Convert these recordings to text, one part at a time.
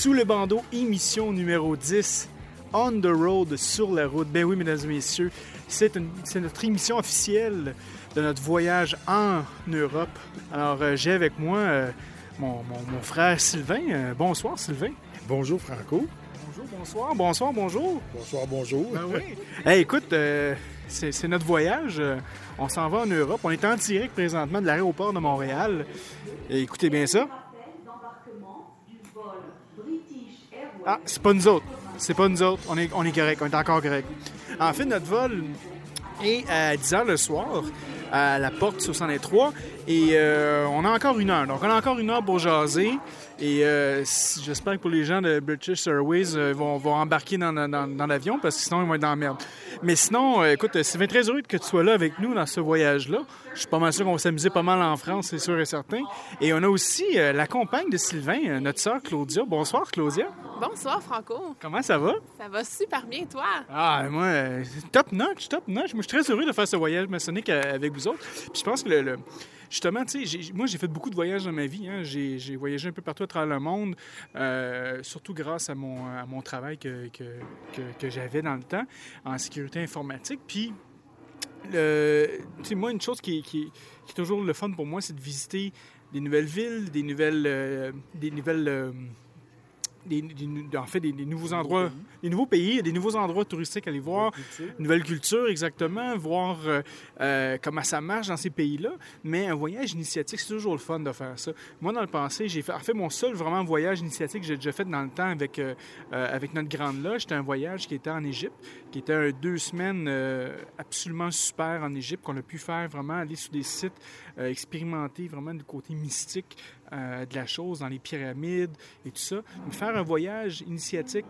Sous le bandeau, émission numéro 10, On the Road, sur la route. Ben oui, mesdames et messieurs, c'est notre émission officielle de notre voyage en Europe. Alors, euh, j'ai avec moi euh, mon, mon- mon frère Sylvain. Euh, bonsoir, Sylvain. Bonjour Franco. Bonjour, bonsoir, bonsoir, bonjour. Bonsoir, bonjour. Ben oui. Hey, écoute, c'est notre voyage. On s'en va en Europe. On est en direct présentement de l'aéroport de Montréal. Et écoutez bien ça. Ah, c'est pas nous autres. C'est pas nous autres. On est, on est correct. On est encore correct. En fait, notre vol est à 10 h le soir à la porte 63 et euh, on a encore une heure. Donc, on a encore une heure pour jaser. Et euh, j'espère que pour les gens de British Airways euh, vont, vont embarquer dans, dans- l'avion parce que sinon ils vont être dans la merde. Mais sinon, euh, écoute, Sylvain, très heureux que tu sois là avec nous dans ce voyage-là. Je suis pas mal sûr qu'on va s'amuser pas mal en France, c'est sûr et certain. Et on a aussi euh, la compagne de Sylvain, euh, notre sœur Claudia. Bonsoir, Claudia. Bonsoir Franco, Comment ça va? ça va super bien toi? Ah, moi, euh, top notch, top notch. Moi, je suis très heureux de faire ce voyage maçonnique euh, avec vous autres. Puis je pense que, le, le- justement, tu sais, moi, j'ai fait beaucoup de voyages dans ma vie. hein. J'ai voyagé un peu partout à travers le monde, euh, surtout grâce à mon, travail que, j'avais dans le temps en sécurité informatique. Puis, moi, une chose qui, est toujours le fun pour moi, c'est de visiter des nouvelles villes, des nouvelles... euh, des nouvelles euh, en fait, des nouveaux endroits, des nouveaux pays, des nouveaux endroits touristiques à aller voir, nouvelle culture exactement, voir euh, euh, comment ça marche dans ces pays-là. Mais un voyage initiatique, c'est toujours le fun de faire ça. Moi, dans le passé, j'ai fait, en fait mon seul vraiment voyage initiatique que j'ai déjà fait dans le temps avec, euh, avec notre grande loge, c'était un voyage qui était en Égypte, qui était un deux semaines euh, absolument super en Égypte, qu'on a pu faire vraiment, aller sur des sites, expérimenter vraiment le côté mystique de la chose, dans les pyramides et tout ça. Mais faire un voyage initiatique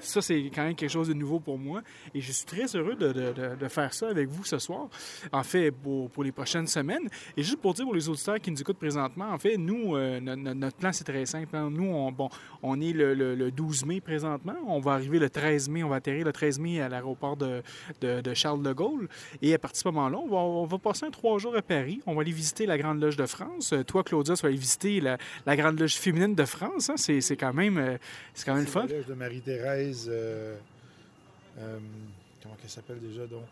ça, c'est quand même quelque chose de nouveau pour moi. Et je suis très heureux de, de- de- de faire ça avec vous ce soir, en fait, pour, pour les prochaines semaines. Et juste pour dire pour les auditeurs qui nous écoutent présentement, en fait, nous, euh, no- no- notre plan, c'est très simple. hein. Nous, on, bon, on est le, le- le 12 mai présentement. On va arriver le 13 mai. On va atterrir le 13 mai à l'aéroport de, Charles de Gaulle. Et à partir de ce moment-là, on va, on va passer un trois jours à Paris. On va aller visiter la Grande Loge de France. Euh, Toi, Claudia, tu vas aller visiter la, la Grande Loge féminine de France. hein. C'est quand même, euh, c'est quand même le fun. La loge de Marie-Thérèse. euh, euh, comment elle s'appelle déjà donc?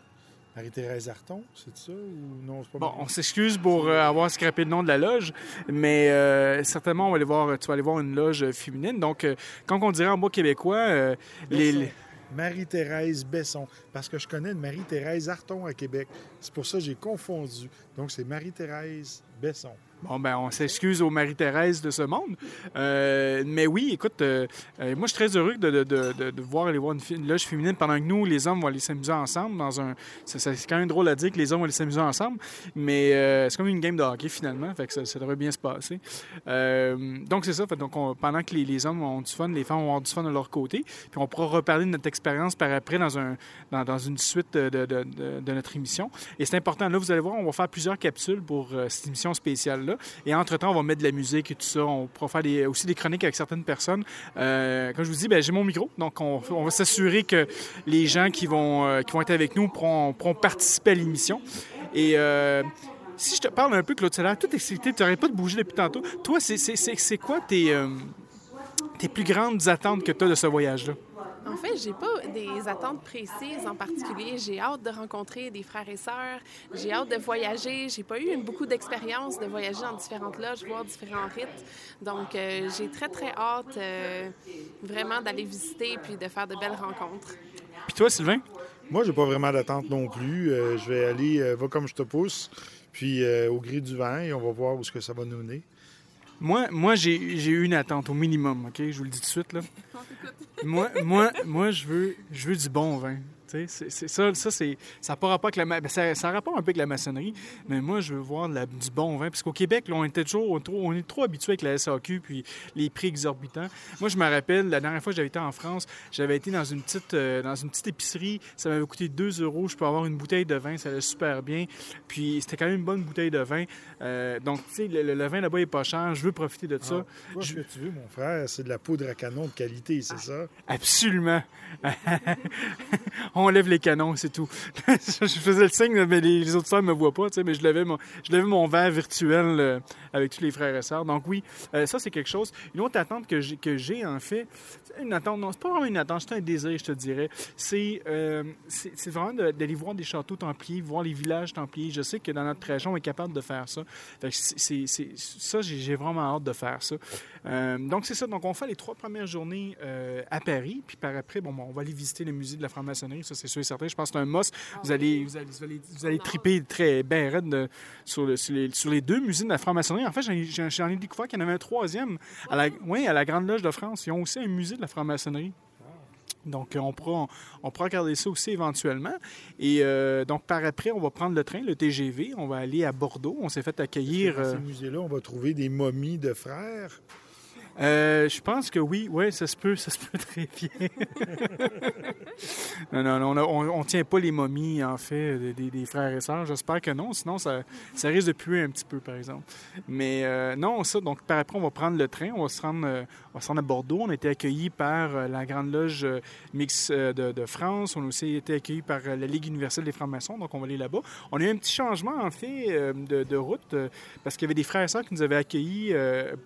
Marie-Thérèse Arton, c'est ça ou non c'est pas Bon, on s'excuse pour euh, avoir scrappé le nom de la loge, mais euh, certainement, on va aller voir, tu vas aller voir une loge féminine. Donc, euh, quand on dirait en mot québécois, les- Marie-Thérèse Besson. Parce que je connais une Marie-Thérèse Arton à Québec. C'est pour ça que j'ai confondu. Donc, c'est Marie-Thérèse Besson. Bon, ben, on s'excuse aux Marie-Thérèse de ce monde. Euh, mais oui, écoute, euh, euh, moi, je suis très heureux de, de, de, voir aller voir une, loge féminine pendant que nous, les hommes, vont aller s'amuser ensemble dans un... C'est quand même drôle à dire que les hommes vont aller s'amuser ensemble, mais c'est comme une game de hockey, finalement, fait que ça, devrait bien se passer. Donc, c'est ça. Fait, donc, on- pendant que les, les hommes ont du fun, les femmes vont avoir du fun de leur côté, puis on pourra reparler de notre expérience par après dans, un, dans, dans une suite de, notre émission. Et c'est important. Là, vous allez voir, on va faire plusieurs capsules pour cette émission spéciale-là. Et entre-temps, on va mettre de la musique et tout ça. On pourra faire aussi des chroniques avec certaines personnes. Euh, comme je vous dis, ben, j'ai mon micro. Donc, on, va s'assurer que les gens qui vont, euh, qui vont être avec nous pourront, participer à l'émission. Et... euh, si je te parle un peu, Claude, l'air tout excité, tu n'arrêtes pas de bouger depuis tantôt. Toi, c'est- quoi tes, tes plus grandes attentes que tu as de ce voyage-là? En fait, j'ai pas des attentes précises en particulier. J'ai hâte de rencontrer des frères et sœurs. J'ai hâte de voyager. J'ai pas eu beaucoup d'expérience de voyager dans différentes loges, voir différents rites. Donc, euh, j'ai très, très hâte euh, vraiment d'aller visiter puis de faire de belles rencontres. Puis toi, Sylvain? Moi, j'ai pas vraiment d'attente non plus. Euh, je vais aller, euh, va comme je te pousse, puis euh, au gré du vent, et on va voir où est-ce que ça va nous mener. Moi, moi j'ai eu une attente au minimum, OK? Je vous le dis tout de suite, là. moi, moi, moi je, veux, je veux du bon vin. C'est- ça, ça, c'est, ça pas rapport avec la ben, ça, ça a rapport un peu avec la maçonnerie, mais moi, je veux voir de la- du bon vin. Parce qu'au Québec, là, on était toujours on est trop, on est trop habitué avec la SAQ puis les prix exorbitants. Moi, je me rappelle, la dernière fois que j'avais été en France, j'avais été dans une petite, euh, dans une petite épicerie. Ça m'avait coûté 2 euros. Je peux avoir une bouteille de vin, ça allait super bien. Puis c'était quand même une bonne bouteille de vin. Euh, donc, tu sais, le, vin là-bas est pas cher. Je veux profiter de ça. Toi, ce que tu veux, mon frère, c'est de la poudre à canon de qualité, c'est ça? Absolument. On lève les canons, c'est tout. je faisais le signe, mais les, les auditeurs ne me voient pas, mais je levais mon, je verre virtuel euh, avec tous les frères et sœurs. Donc oui, euh, ça c'est quelque chose. Une autre attente que j'ai, en fait, une attente, c'est pas vraiment une attente, c'est un désir, je te dirais. C'est, euh, vraiment d'aller voir des châteaux templiers, voir les villages templiers. Je sais que dans notre région, on est capable de faire ça. Ça, j'ai, vraiment hâte de faire ça. Donc c'est ça. Donc on fait les trois premières journées à Paris, puis par après, bon, bon, on va aller visiter le musée de la franc-maçonnerie. C'est sûr et certain. Je pense que c'est un must. Vous allez, vous allez, vous allez, vous allez triper très bien raide de- sur, le- sur les, sur les deux musées de la franc-maçonnerie. En fait, j'en ai, découvert qu'il y en avait un troisième à la, oui, à la Grande Loge de France. Ils ont aussi un musée de la franc-maçonnerie. Donc, euh, on pourra, on, on pourra regarder ça aussi éventuellement. Et euh, donc, par après, on va prendre le train, le TGV. On va aller à Bordeaux. On s'est fait accueillir. Dans euh, ces musées-là, on va trouver des momies de frères. Euh, je pense que oui, ouais, ça se peut, ça se peut très bien. non, non, non, on, on tient pas les momies, en fait, des, frères et sœurs. J'espère que non, sinon ça, ça risque de puer un petit peu, par exemple. Mais euh, non, ça, donc par après, on va prendre le train, on va se rendre, euh, on va se rendre à Bordeaux. On a été accueillis par la Grande Loge Mix de, de France. On a aussi été accueillis par la Ligue universelle des francs-maçons, donc on va aller là-bas. On a eu un petit changement, en fait, de, de route, parce qu'il y avait des frères et sœurs qui nous avaient accueillis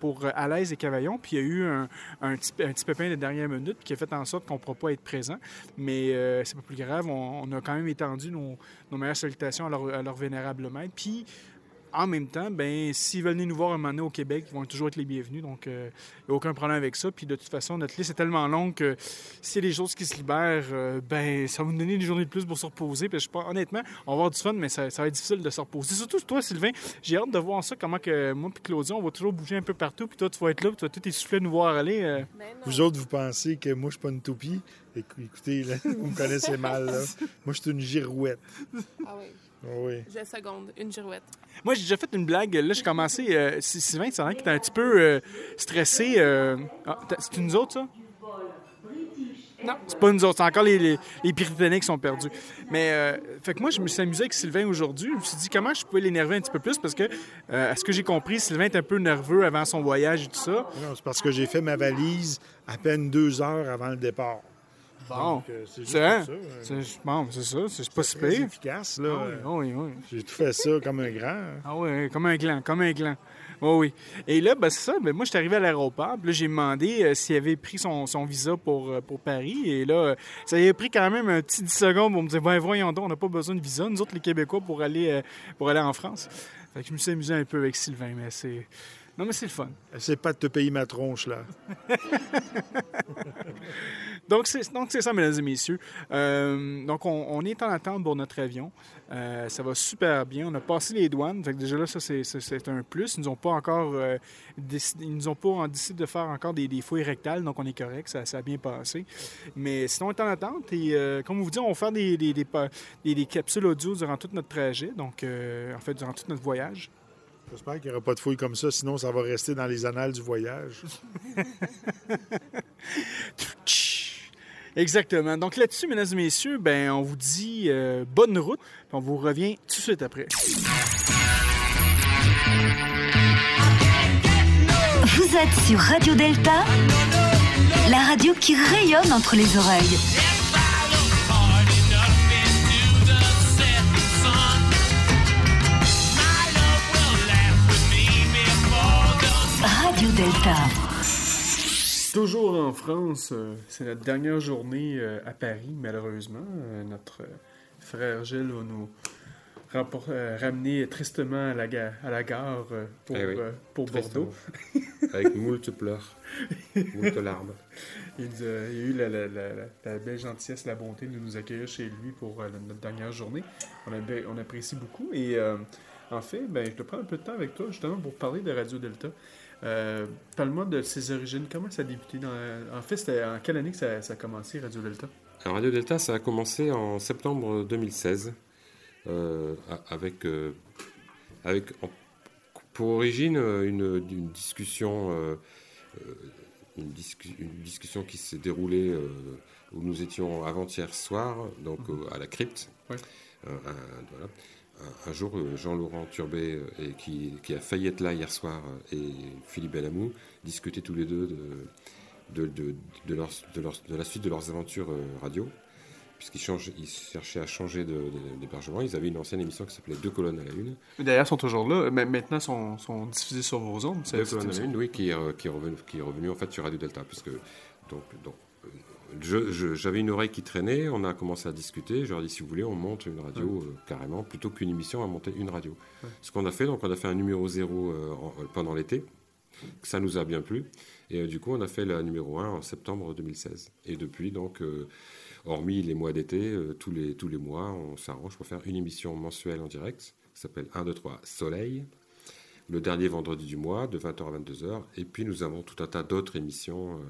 pour Alaise et Cavaillon, puis il y a eu un, petit, pépin de dernière minute qui a fait en sorte qu'on ne pourra pas être présent. Mais euh, c'est pas plus grave, on, a quand même étendu nos, meilleures salutations à leur, vénérable maître. En même temps, ben, s'ils veulent venir nous voir un moment donné au Québec, ils vont toujours être les bienvenus. Donc, il n'y a aucun problème avec ça. Puis, de toute façon, notre liste est tellement longue que s'il y a des choses qui se libèrent, euh, ben, ça va nous donner des journées de plus pour se reposer. Puis, je pense, honnêtement, on va avoir du fun, mais ça, ça va être difficile de se reposer. Surtout toi, Sylvain, j'ai hâte de voir ça, comment que moi et Claudia, on va toujours bouger un peu partout. Puis toi, tu vas être là, puis tu vas tout essouffler nous voir aller. euh. Non. Vous autres, vous pensez que moi, je suis pas une toupie? Écou- Écoutez, là, vous me connaissez mal. Là. Moi, je suis une girouette. Ah oui, oui. je seconde, une girouette. Moi, j'ai déjà fait une blague. Là, j'ai commencé. Euh, Sy- Sylvain, c'est vrai qu'il était un petit peu euh, stressé. euh. Ah, c'est nous autres, ça? Non, c'est pas nous autres. C'est encore les, les, les Britanniques qui sont perdus. Mais, euh, fait que moi, je me suis amusé avec Sylvain aujourd'hui. Je me suis dit comment je pouvais l'énerver un petit peu plus parce que, euh, à ce que j'ai compris, Sylvain est un peu nerveux avant son voyage et tout ça. Non, c'est parce que j'ai fait ma valise à peine deux heures avant le départ. Bon. Euh, c'est C'est ça. C'est bon, c'est ça. C'est pas si pire. efficace, là. Ah oui, oui, oui. J'ai tout fait ça comme un grand. Ah oui, comme un gland, comme un gland. Oui, oui. Et là, ben, c'est ça. Ben, moi, je suis arrivé à l'aéroport. Puis là, j'ai demandé euh, s'il avait pris son, son visa pour, euh, pour Paris. Et là, euh, ça avait pris quand même un petit 10 secondes pour me dire ben, voyons donc, on n'a pas besoin de visa, nous autres, les Québécois, pour aller, pour aller en France. Fait que je me suis amusé un peu avec Sylvain, mais c'est. Non, mais c'est le fun. Essaie pas de te payer ma tronche, là. Donc, c'est donc c'est ça, mesdames et messieurs. Euh, donc, on, on est en attente pour notre avion. Euh, ça va super bien. On a passé les douanes. Fait que déjà là, ça, c'est- un plus. Ils nous ont pas encore euh, décidé, ils nous ont pas en- décidé de faire encore des, des fouilles rectales, donc on est correct. Ça, ça a bien passé. Mais sinon, on est en attente. Et euh, comme vous dit, on va faire des, des, des, capsules audio durant tout notre trajet. Donc, en fait, durant tout notre voyage. J'espère qu'il n'y aura pas de fouilles comme ça, sinon ça va rester dans les annales du voyage. Exactement. Donc là-dessus, mesdames et messieurs, ben, on vous dit euh, bonne route. On vous revient tout de suite après. Vous êtes sur Radio Delta, la radio qui rayonne entre les oreilles. Radio Delta. Toujours en France, euh, c'est notre dernière journée euh, à Paris, malheureusement. Euh, notre frère Gilles va nous ramener tristement à la, ga- à la gare pour, Eh oui, pour Bordeaux. Avec moult pleurs, moult larmes. Il, nous a- eu la, belle gentillesse, la bonté de nous accueillir chez lui pour notre dernière journée. On, a bien- on apprécie beaucoup. Et euh, en fait, ben, je te prends un peu de temps avec toi justement pour parler de Radio Delta. Euh, Parle-moi de ses origines. Comment ça a débuté? Dans, en fait, c'était en quelle année que ça, ça a commencé, Radio Delta? Alors, Radio Delta, ça a commencé en septembre 2016 euh, avec, euh, avec pour origine euh, une, une discussion, une, discu- une discussion qui s'est déroulée où nous étions avant-hier soir, donc euh, à la crypte. Ouais. Un, voilà. Un- un jour, euh, Jean-Laurent Turbet, euh, et qui, qui a failli être là hier soir, euh, et Philippe Bellamou discutaient tous les deux de, de, de, de leur- de leur- de la suite de leurs aventures radio puisqu'ils ils cherchaient à changer d'hébergement. Ils avaient une ancienne émission qui s'appelait Deux colonnes à la une. D'ailleurs, ils sont toujours là. Mais maintenant, ils sont, sont diffusés sur vos ondes. Deux colonnes à la une, oui, qui est, qui est revenu, qui est revenu en fait sur Radio Delta, puisque donc, j'avais une oreille qui traînait, on a commencé à discuter. Je leur ai dit si vous voulez, on monte une radio euh, carrément, plutôt qu'une émission, on va monter une radio. Ce qu'on a fait, donc on a fait un numéro zéro euh, en- pendant l'été. Ça nous a bien plu. Et euh, du coup, on a fait la numéro 1 en septembre 2016. Et depuis, donc, euh, hormis les mois d'été, euh, tous, les, tous les mois, on s'arrange pour faire une émission mensuelle en direct qui s'appelle 1, 2, 3 Soleil, le dernier vendredi du mois, de 20h à 22h. Et puis, nous avons tout un tas d'autres émissions, euh,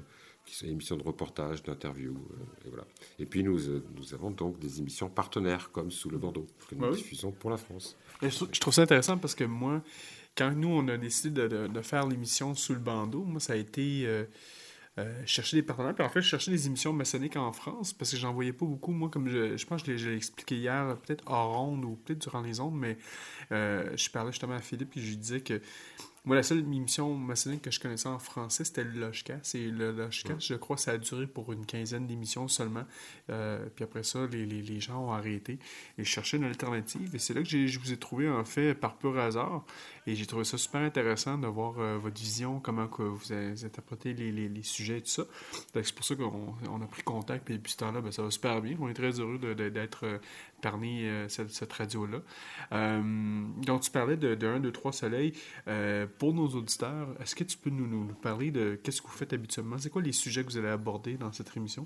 qui sont émissions de reportage, d'interviews. euh, et, voilà. et puis, nous, euh, nous avons donc des émissions partenaires, comme Sous le bandeau, que nous Bah oui. diffusons pour la France. Et Je, trou- je trouve ça intéressant parce que moi, quand nous, on a décidé de, de- de faire l'émission sous le bandeau, moi, ça a été euh, chercher des partenaires. Puis en fait, je cherchais des émissions maçonniques en France parce que j'en voyais pas beaucoup. Moi, comme je, je pense que je l'ai- expliqué hier, peut-être hors onde ou peut-être durant les ondes, mais je parlais justement à Philippe et je lui disais que moi, la seule émission maçonnique que je connaissais en français, c'était le Logcast. Et le Logcast, je crois, ça a duré pour une quinzaine d'émissions seulement. Euh, puis après ça, les, les- les gens ont arrêté. Et je cherchais une alternative. Et c'est là que je vous ai trouvé, en fait, par pur hasard. Et j'ai trouvé ça super intéressant de voir euh, votre vision, comment que vous avez interprété les, les- les sujets et tout ça. C'est pour ça qu'on on a pris contact. Et depuis ce temps-là, ben, ça va super bien. On est très heureux d'être euh, parmi euh, cette, radio-là. Euh, donc, tu parlais de, de 1, 2, 3 soleil. Pour nos auditeurs, est-ce que tu peux nous, nous- parler de qu'est-ce que vous faites habituellement? C'est quoi les sujets que vous allez aborder dans cette émission?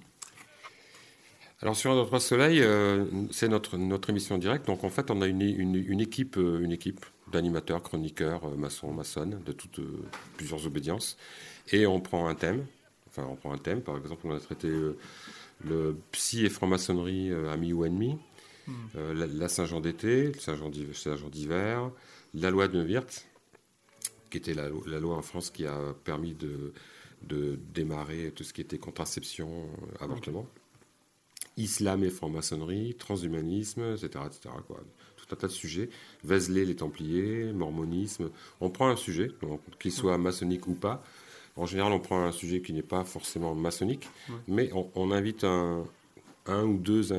Alors sur Un 3 Soleil, c'est notre, notre émission directe. Donc en fait, on a une, une, équipe, euh, une équipe d'animateurs, chroniqueurs, euh, maçons, maçonnes, de toutes plusieurs obédiences. Et on prend un thème. Enfin, on prend un thème. Par exemple, on a traité le psy et franc-maçonnerie, amis ou ennemis. Euh, la, la Saint-Jean d'été, le Saint-Jean d'hiv- Saint-Jean d'hiver, la loi de Neuwirth, qui était la, lo- la loi en France qui a permis de, de démarrer tout ce qui était contraception, euh, avortement islam et franc-maçonnerie, transhumanisme, etc. etc. quoi. Tout un tas de sujets. Vézelay, les Templiers, mormonisme. On prend un sujet, qu'il soit maçonnique ou pas. En général, on prend un sujet qui n'est pas forcément maçonnique, mais on, on invite un, un ou deux,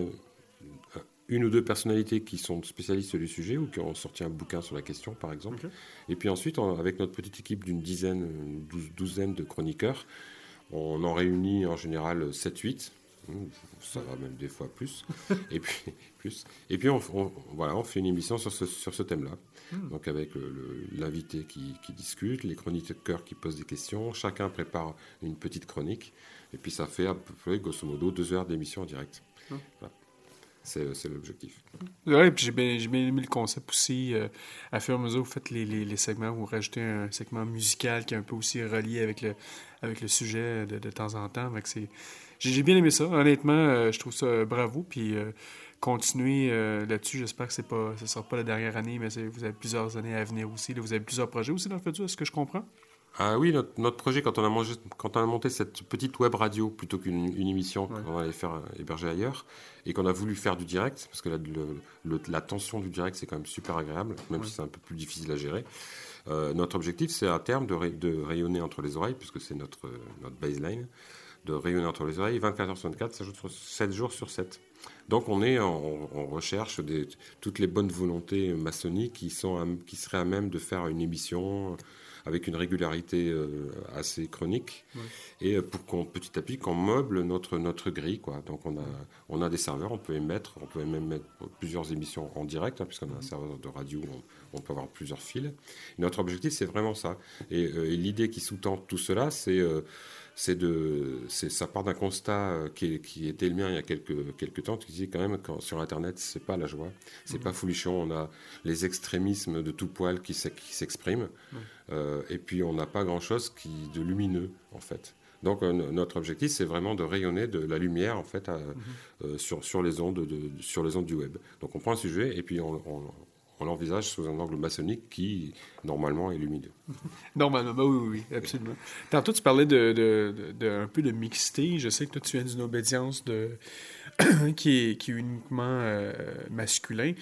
une ou deux personnalités qui sont spécialistes du sujet ou qui ont sorti un bouquin sur la question, par exemple. Et puis ensuite, on- avec notre petite équipe d'une dizaine, une douze- douzaine de chroniqueurs, on en réunit en général 7-8. Mmh, Ça va même des fois plus. et puis, plus. Et puis on, on- voilà, on fait une émission sur ce, sur ce thème-là. Donc avec l'invité qui, qui discute, les chroniqueurs qui posent des questions, chacun prépare une petite chronique. Et puis ça fait à peu près, grosso modo, deux heures d'émission en direct. Voilà. C'est l'objectif. Oui, puis j'ai bien, aimé le concept aussi. euh, à fur et à mesure, vous faites les, segments, vous rajoutez un segment musical qui est un peu aussi relié avec le, sujet de, temps en temps. J'ai bien aimé ça. Honnêtement, euh, je trouve ça euh, bravo. Puis continuez là-dessus. J'espère que ce ne sera pas la dernière année, mais vous avez plusieurs années à venir aussi. Vous avez plusieurs projets aussi dans le futur, est-ce que je comprends? Ah oui, notre, notre projet, quand on, a mangé, quand on a monté cette petite web radio plutôt qu'une une émission Ouais. qu'on allait faire euh, héberger ailleurs, et qu'on a voulu faire du direct, parce que la, le- le- la tension du direct, c'est quand même super agréable, même Ouais. si c'est un peu plus difficile à gérer. Euh, notre objectif, c'est à terme de, ray- de rayonner entre les oreilles, puisque c'est notre, euh, notre baseline, de rayonner entre les oreilles 24 heures sur 24, ça joue sur 7 jours sur 7. Donc on est en, on recherche des, toutes les bonnes volontés maçonniques qui, sont à- qui seraient à même de faire une émission avec une régularité euh, assez chronique et euh, pour qu'on petit à petit qu'on meuble notre notre grille quoi. Donc on a on a des serveurs, on peut émettre, on peut même mettre plusieurs émissions en direct hein, puisqu'on a un serveur de radio, où on, on peut avoir plusieurs fils. Et notre objectif c'est vraiment ça. Et, euh, et l'idée qui sous-tend tout cela c'est c'est de, c'est, ça part d'un constat euh, qui, qui était le mien il y a quelques, quelques temps, qui disait quand même quand sur Internet, c'est pas la joie, c'est pas foulichon, on a les extrémismes de tout poil qui, qui s'expriment, Euh, et puis on n'a pas grand-chose qui, de lumineux, en fait. Donc euh, no- notre objectif, c'est vraiment de rayonner de la lumière en fait à- Mhm. euh, sur, sur, les ondes de- sur les ondes du web. Donc on prend un sujet et puis on, on- on l'envisage sous un angle maçonnique qui normalement est lumineux. Normalement, bah oui, oui, absolument. Tantôt, tu parlais de, un peu de mixité. Je sais que toi, tu viens d'une obédience qui, est, uniquement euh, masculin.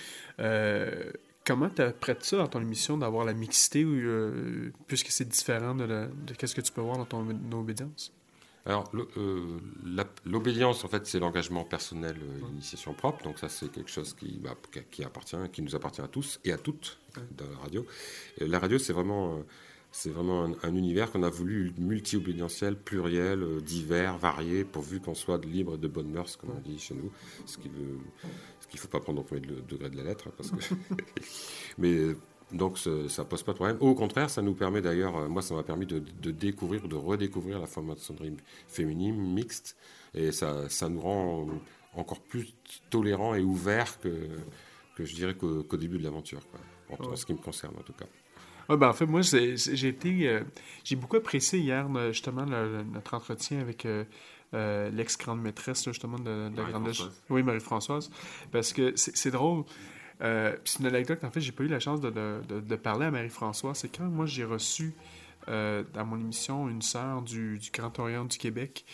Euh, comment tu apprêtes ça dans ton émission d'avoir la mixité, euh, puisque c'est différent de, de qu'est-ce que tu peux voir dans ton obédience? Alors, l'o- euh, l'obédience, en fait, c'est l'engagement personnel, euh, l'initiation propre. Donc, ça, c'est quelque chose qui, bah, qui- qui appartient, qui nous appartient à tous et à toutes dans la radio. Et la radio, c'est vraiment, euh, c'est vraiment un, un univers qu'on a voulu multi-obédientiel, pluriel, euh, divers, varié, pourvu qu'on soit libre et de bonne mœurs, comme on dit chez nous. Ce qui veut, ce qu'il ne faut pas prendre au premier de- degré de la lettre, hein, parce que. Mais donc ce- ça pose pas de problème. Au contraire, ça nous permet d'ailleurs, euh, moi ça m'a permis de, de découvrir, de redécouvrir la franc-maçonnerie féminine, mixte, et ça, ça nous rend encore plus tolérants et ouverts que, que je dirais qu'au début de l'aventure, en, Ouais. ce qui me concerne en tout cas. Ouais, ben, en fait, moi, j'ai été. euh, j'ai beaucoup apprécié hier, euh, justement, le- notre entretien avec euh, euh, l'ex-grande maîtresse, là, justement, de, de la Grande Loge. Oui, Marie-Françoise. Parce que c'est drôle. Euh, c'est une anecdote, en fait, j'ai pas eu la chance de, parler à Marie-Françoise. C'est quand moi j'ai reçu euh, dans mon émission une sœur du, du Grand Orient du Québec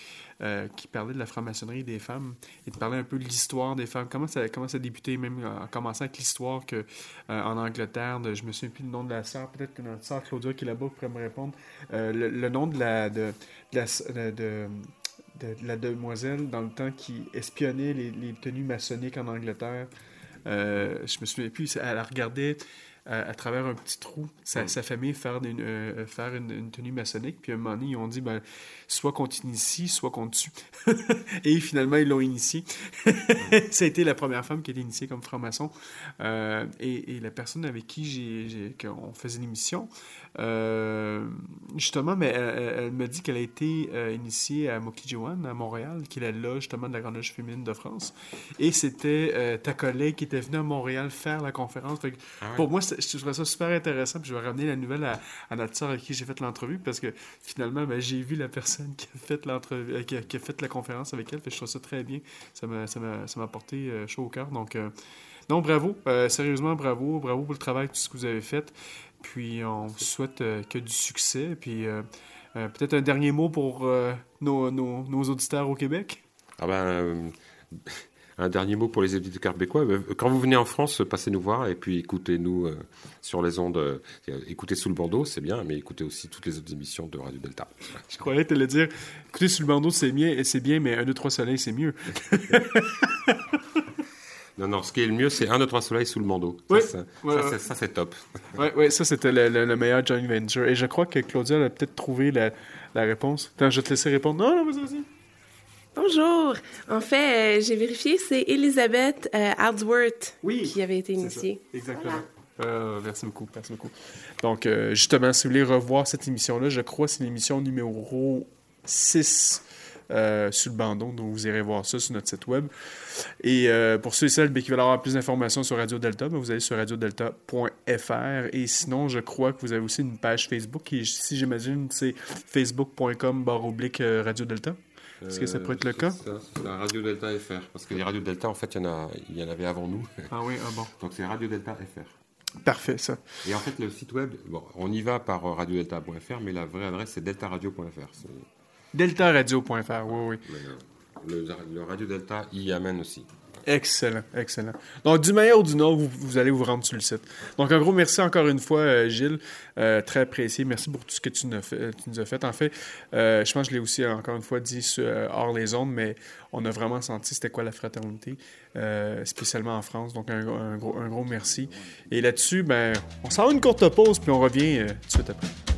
euh, qui parlait de la franc-maçonnerie des femmes et de parler un peu de l'histoire des femmes. Comment ça, a débuté, même en commençant avec l'histoire que euh, en Angleterre, de- je me souviens plus le nom de la sœur, peut-être que notre sœur Claudia qui est là-bas pourrait me répondre. Le, nom de la, de, la, de- de- de la demoiselle dans le temps qui espionnait les tenues maçonniques en Angleterre. Euh, je me souviens plus, elle regardait à, à travers un petit trou sa, sa famille faire, euh, une, une tenue maçonnique. Puis à un moment donné, ils ont dit ben, soit qu'on t'initie, soit qu'on te tue. Et finalement, ils l'ont initié. ça a été la première femme qui a été initiée comme franc-maçon. Euh, et, et la personne avec qui j'ai- qu'on faisait l'émission, euh, justement, mais elle, elle- me dit qu'elle a été euh, initiée à Mokijiwan, à Montréal, qui est la loge justement de la Grande Loge féminine de France. Et c'était euh, ta collègue qui était venue à Montréal faire la conférence. Fait que Ah ouais? Pour moi, je trouvais ça super intéressant. Puis je vais ramener la nouvelle à, à notre soeur avec qui j'ai fait l'entrevue parce que finalement, ben, j'ai vu la personne qui a fait l'entrevue, euh, qui, a, qui a fait la conférence avec elle. Fait que je trouve ça très bien. Ça m'a, ça m'a, ça m'a porté chaud au cœur. Donc, non, bravo. Sérieusement, bravo. Bravo pour le travail, tout ce que vous avez fait. Puis on vous souhaite euh, que du succès. Puis euh, euh, peut-être un dernier mot pour nos, nos- nos auditeurs au Québec. Ah ben, un dernier mot pour les éditeurs québécois. Quand vous venez en France, passez nous voir et puis écoutez-nous sur les ondes. écoutez sous le bandeau, c'est bien, mais écoutez aussi toutes les autres émissions de Radio Delta. Je croyais te le dire. Écoutez, sur le bandeau, c'est bien, c'est bien, mais un, deux, trois soleils, c'est mieux. Non, non, ce qui est le mieux, c'est un, deux, trois soleils sous le bandeau. Ça, Oui. ça, Ouais, ça, ouais. c'est- ça, c'est top. Ouais, ouais, ça c'était le, le- le meilleur joint venture. Et je crois que Claudia a peut-être trouvé la, la réponse. Attends, je vais te laisser répondre. Non, non, vas-y, vas-y. Bonjour. En fait, euh, j'ai vérifié, c'est Elizabeth euh, Hardsworth Oui, qui avait été initiée. ça, Exactement. Euh, merci beaucoup, merci beaucoup. Donc, euh, justement, si vous voulez revoir cette émission-là, je crois que c'est l'émission numéro 6 euh, sur le bandon, donc vous irez voir ça sur notre site web. Et euh, pour ceux et celles qui veulent avoir plus d'informations sur Radio Delta, ben, vous allez sur radiodelta.fr. Et sinon, je crois que vous avez aussi une page Facebook qui, si j'imagine, c'est facebook.com oblique euh, Radio Delta. Est-ce que ça pourrait être le cas? C'est ça, la Radio Delta FR. Parce que les Radio Delta, en fait, il y, en a- il y en avait avant nous. Ah oui, ah bon. Donc c'est Radio Delta FR. Parfait, ça. Et en fait, le site web, bon, on y va par euh, radiodelta.fr, mais la vraie adresse, c'est deltaradio.fr. Deltaradio.fr, oui, oui. le, le Radio Delta y amène aussi. Excellent, excellent. Donc, du meilleur ou du nord, vous, vous allez vous rendre sur le site. Donc, en gros, merci encore une fois, euh, Gilles. Euh, très apprécié. Merci pour tout ce que tu nous as fait. tu nous as fait. En fait, euh, je pense que je l'ai aussi, encore une fois, dit sur, hors les ondes, mais on a vraiment senti c'était quoi la fraternité, spécialement en France. Donc, un, un gros, un gros merci. Et là-dessus, ben, on s'en va une courte pause, puis on revient tout de suite après.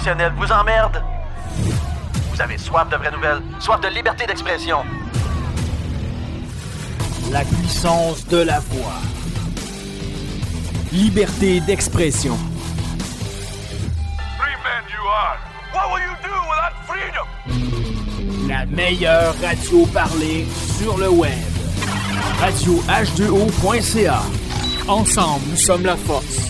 Conventionnelle vous emmerde? Vous avez soif de vraies nouvelles, soif de liberté d'expression. La puissance de la voix. Liberté d'expression. La meilleure radio parlée sur le web. Radio H2O.ca. Ensemble, nous sommes la force.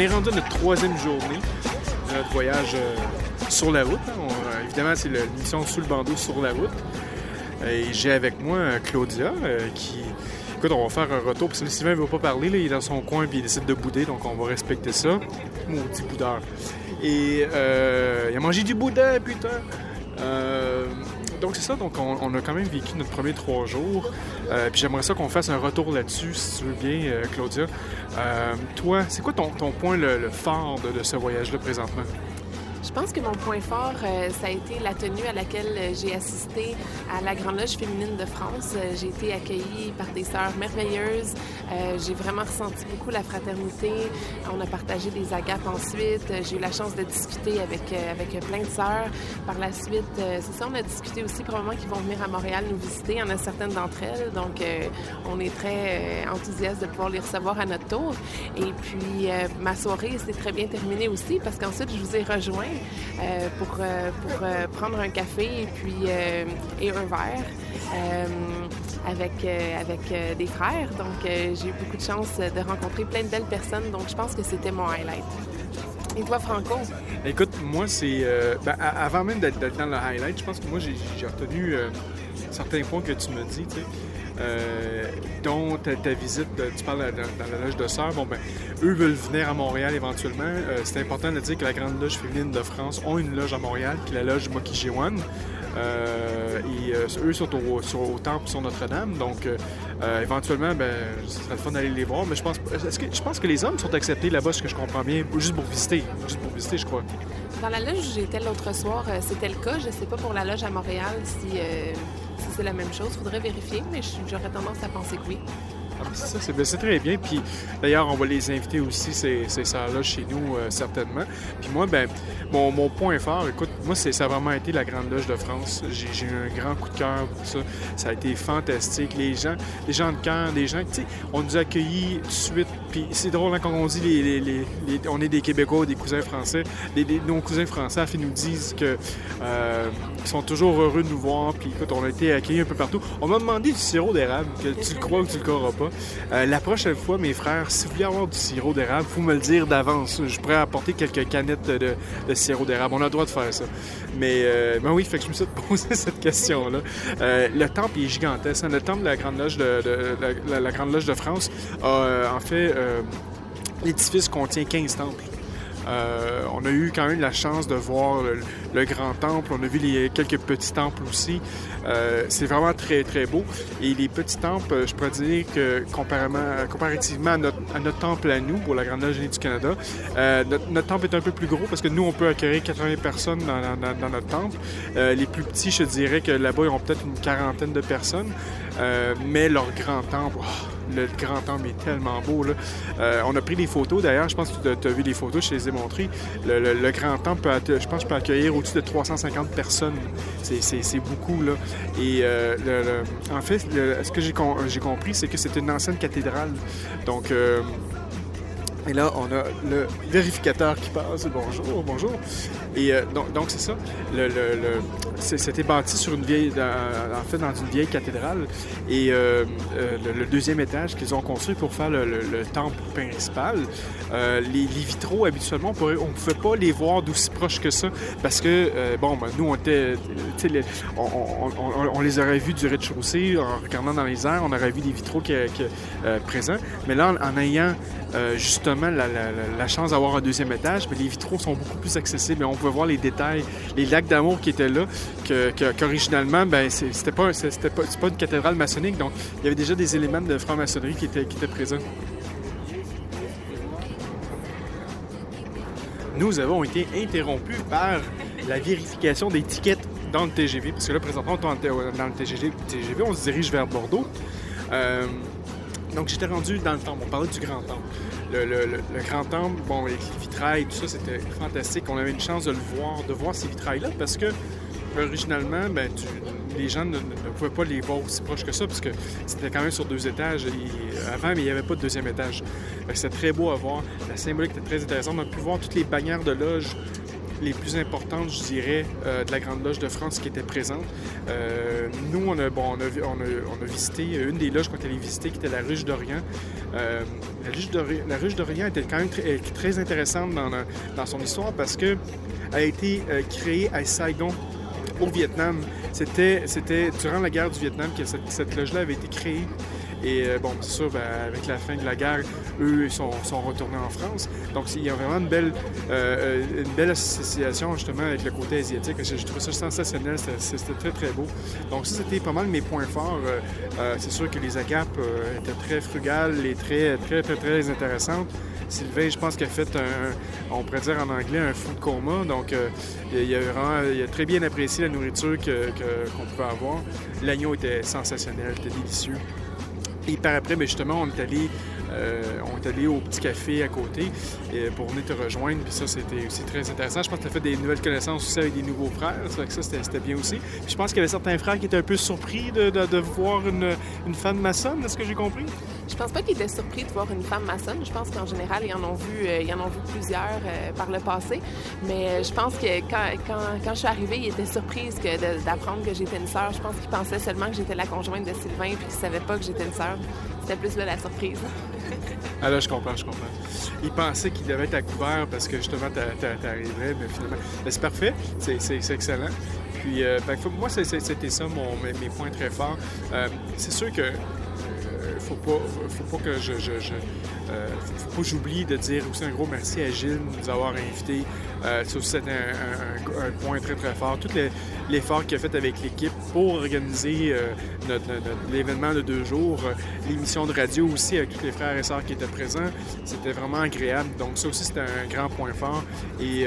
est rendu à notre troisième journée de notre voyage euh, sur la route. hein. On- euh, évidemment, c'est l'émission Sous le bandeau sur la route. Et j'ai avec moi euh, Claudia qui. Écoute, on va faire un retour parce que Sylvain ne veut pas parler. là, il est dans son coin et il décide de bouder, donc on va respecter ça. Maudit boudeur. Et il a mangé du boudin, putain! Donc c'est ça, donc on, a quand même vécu notre premier trois jours. Euh, puis j'aimerais ça qu'on fasse un retour là-dessus, si tu veux bien, euh, Claudia. Euh, toi, c'est quoi ton, ton point le, le fort de, de ce voyage-là présentement? Je pense que mon point fort, euh, ça a été la tenue à laquelle euh, j'ai assisté à la Grande Loge féminine de France. Euh, j'ai été accueillie par des sœurs merveilleuses. J'ai vraiment ressenti beaucoup la fraternité. On a partagé des agates ensuite. J'ai eu la chance de discuter avec, avec plein de sœurs. Par la suite, c'est ça, on a discuté aussi probablement qu'ils vont venir à Montréal nous visiter. Il y en a certaines d'entre elles. Donc, on est très enthousiaste de pouvoir les recevoir à notre tour. Et puis, ma soirée s'est très bien terminée aussi parce qu'ensuite, je vous ai rejoint euh, pour, euh, pour euh, prendre un café et puis et un verre avec, avec des frères. Donc, j'ai eu beaucoup de chance de rencontrer plein de belles personnes. Donc, je pense que c'était mon highlight. Et toi, Franco? Écoute, moi, c'est. ben, avant même d'être dans le highlight, je pense que moi, j'ai retenu certains points que tu me dis. Euh, dont ta, visite, de- tu parles dans, la loge de sœurs. Bon, ben, eux veulent venir à Montréal éventuellement. Euh, c'est important de dire que la Grande Loge féminine de France ont une loge à Montréal, qui est la loge Mokijiwan. Euh, et euh, eux sont au, temple sur Notre-Dame. Donc, euh, euh, éventuellement, ben, ce serait le fun d'aller les voir. Mais je pense, que, je pense que les hommes sont acceptés là-bas, ce que je comprends bien, juste pour visiter. Juste pour visiter, je crois. Dans la loge où j'étais l'autre soir, euh, c'était le cas. Je ne sais pas pour la loge à Montréal si, euh, si c'est la même chose. faudrait vérifier, mais j'aurais tendance à penser que oui. Ah, ben, c'est très bien. Puis d'ailleurs, on va les inviter aussi, ces, ces sœurs-là, chez nous, euh, certainement. Puis moi, ben, mon, point fort, écoute, moi, ça a vraiment été la Grande Loge de France. J'ai, eu un grand coup de cœur pour ça. Ça a été fantastique. Les gens, les gens de cœur, des gens, tu sais, on nous a accueillis tout de suite. Puis c'est drôle hein, quand on dit les, les- les- les- on est des Québécois, des cousins français. Les, les- nos cousins français, ils nous disent que euh, sont toujours heureux de nous voir. Puis écoute, on a été accueillis un peu partout. On m'a demandé du sirop d'érable, que tu le crois ou tu le croiras pas. Euh, la prochaine fois, mes frères, si vous voulez avoir du sirop d'érable, faut me le dire d'avance. Je pourrais apporter quelques canettes de, sirop d'érable. On a le droit de faire ça. Mais, euh, ben oui, que je me suis posé cette question-là. Euh, le temple est gigantesque. hein. Le temple de la Grande Loge de, France a, euh, en fait, l'édifice contient 15 temples. Euh, on a eu quand même la chance de voir le, grand temple. On a vu les, quelques petits temples aussi. Euh, c'est vraiment très, très beau. Et les petits temples, je pourrais dire que comparativement à notre, temple à nous, pour la Grande Loge du Canada, euh, notre, temple est un peu plus gros parce que nous, on peut accueillir 80 personnes dans, notre temple. Les plus petits, je dirais que là-bas, ils ont peut-être une quarantaine de personnes. Mais leur grand temple, oh, le grand temple est tellement beau. Là. Euh, on a pris des photos d'ailleurs, je pense que tu as vu les photos, je te les ai montrées. Le, grand temple, peut je pense, peut accueillir au-dessus de 350 personnes. C'est- beaucoup. Là. Et euh, en fait, ce que j'ai com- compris, c'est que c'est une ancienne cathédrale. Donc. Et là, on a le vérificateur qui passe. Bonjour, bonjour. Et euh, donc, c'est ça. Le, le- c'était bâti sur une vieille, dans- en fait, dans une vieille cathédrale. Et euh, euh, le, deuxième étage qu'ils ont construit pour faire le temple principal, euh, les, vitraux, habituellement, on ne pouvait pas les voir d'aussi proche que ça. Parce que, euh, bon, ben, nous, on était. sais, les- on, les aurait vus du rez-de-chaussée en regardant dans les airs. On aurait vu des vitraux qui, euh, présents. Mais là, en, ayant euh, justement la, chance d'avoir un deuxième étage, mais les vitraux sont beaucoup plus accessibles et on peut voir les détails, les lacs d'amour qui étaient là, que- que- qu'originalement, ben, c'est- c'était pas, une cathédrale maçonnique, donc il y avait déjà des éléments de franc-maçonnerie qui étaient présents. Nous avons été interrompus par la vérification d'étiquettes dans le TGV, parce que là, présentement, on est dans le TGV, on se dirige vers Bordeaux. Euh, donc, j'étais rendu dans le temple. On parlait du grand temple. Le, le- grand temple, bon, avec les vitrails, tout ça, c'était fantastique. On avait une chance de le voir, de voir ces vitrails-là, parce que originalement, ben, tu- les gens ne, pouvaient pas les voir aussi proches que ça, parce que c'était quand même sur deux étages. Avant, mais il n'y avait pas de deuxième étage. C'était très beau à voir. La symbolique était très intéressante. On a pu voir toutes les bannières de loge les plus importantes, je dirais, euh, de la Grande Loge de France qui étaient présentes. Euh, nous, on a, bon, on, a, on, a, visité une des loges qu'on est allé visiter, qui était la Ruche d'Orient. Euh, la, Ruche d'Orient était quand même très, intéressante dans, dans son histoire parce que elle a été euh, créée à Saigon, au Vietnam. C'était, durant la guerre du Vietnam que cette, loge-là avait été créée. Et euh, bon, c'est sûr, ben, avec la fin de la guerre, eux sont, sont retournés en France. Donc, il y a vraiment une belle, euh, euh, une belle association justement avec le côté asiatique. Je, trouve ça sensationnel, c'était, très très beau. Donc, ça, c'était pas mal mes points forts. C'est sûr que les agapes étaient très frugales et très, très, très, très intéressantes. Sylvain, je pense qu'il a fait un, on pourrait dire en anglais, un food coma. Donc, euh, il, a très bien apprécié la nourriture qu'on pouvait avoir. L'agneau était sensationnel, était délicieux. Et par après, ben, justement, on est allé, euh, on est allé au petit café à côté euh, pour venir te rejoindre. Puis ça, c'était aussi très intéressant. Je pense que tu as fait des nouvelles connaissances aussi avec des nouveaux frères. Ça que ça, c'était bien aussi. Puis je pense qu'il y avait certains frères qui étaient un peu surpris de, de- de voir une, une femme maçonne, est-ce que j'ai compris? Je pense pas qu'ils étaient surpris de voir une femme maçonne. Je pense qu'en général, ils en ont vu, euh, ils en ont vu plusieurs euh, par le passé. Mais euh, je pense que quand, quand, quand je suis arrivée, ils étaient de- d'apprendre que j'étais une sœur. Je pense qu'ils pensaient seulement que j'étais la conjointe de Sylvain puis qu'ils savaient pas que j'étais une sœur. C'était plus là la surprise. Ah là, je comprends, je comprends. Ils pensaient qu'ils devaient être à couvert parce que justement, t'a- t'a- t'arriverais, mais finalement. C'est parfait, c'est, excellent. Puis, que moi, c'était ça, mon, mes, points très forts. C'est sûr que. Euh, faut pas, faut pas que je, euh, faut, pas que j'oublie de dire aussi un gros merci à Gilles de nous avoir invités. Euh, ça c'était un, point très très fort. Tout le- l'effort qu'il a fait avec l'équipe pour organiser notre- l'événement de deux jours, l'émission de radio aussi avec tous les frères et sœurs qui étaient présents, c'était vraiment agréable. Donc ça aussi, c'était un grand point fort. Et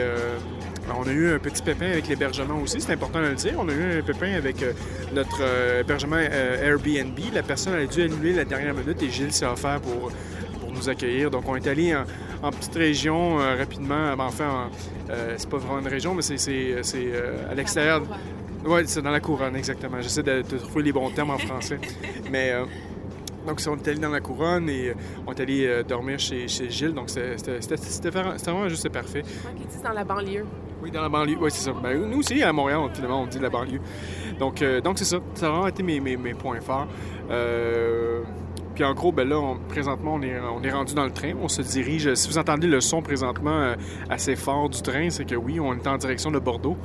on a eu un petit pépin avec l'hébergement aussi, c'est important de le dire. On a eu un pépin avec euh, notre euh, hébergement euh, Airbnb. La personne a dû annuler la dernière minute et Gilles s'est offert pour, pour nous accueillir. Donc on est allé en, en petite région euh, rapidement. Ben, Enfin, en- c'est pas vraiment une région, mais c'est, à l'extérieur. Oui, c'est dans la couronne, exactement. J'essaie de, de trouver les bons termes en français. Mais donc, on est allé dans la couronne et on est allé dormir chez, chez Gilles. Donc, c'était, vraiment juste parfait. Qui dans la banlieue. Oui, dans la banlieue. Oui, c'est ça. Ben, nous aussi, à Montréal, on, finalement, on dit la banlieue. Donc, euh, donc c'est ça. Ça a vraiment été mes, mes- points forts. Euh, puis en gros, ben là, présentement, on est, on est rendu dans le train. On se dirige. Si vous entendez le son présentement euh, assez fort du train, c'est que oui, on est en direction de Bordeaux.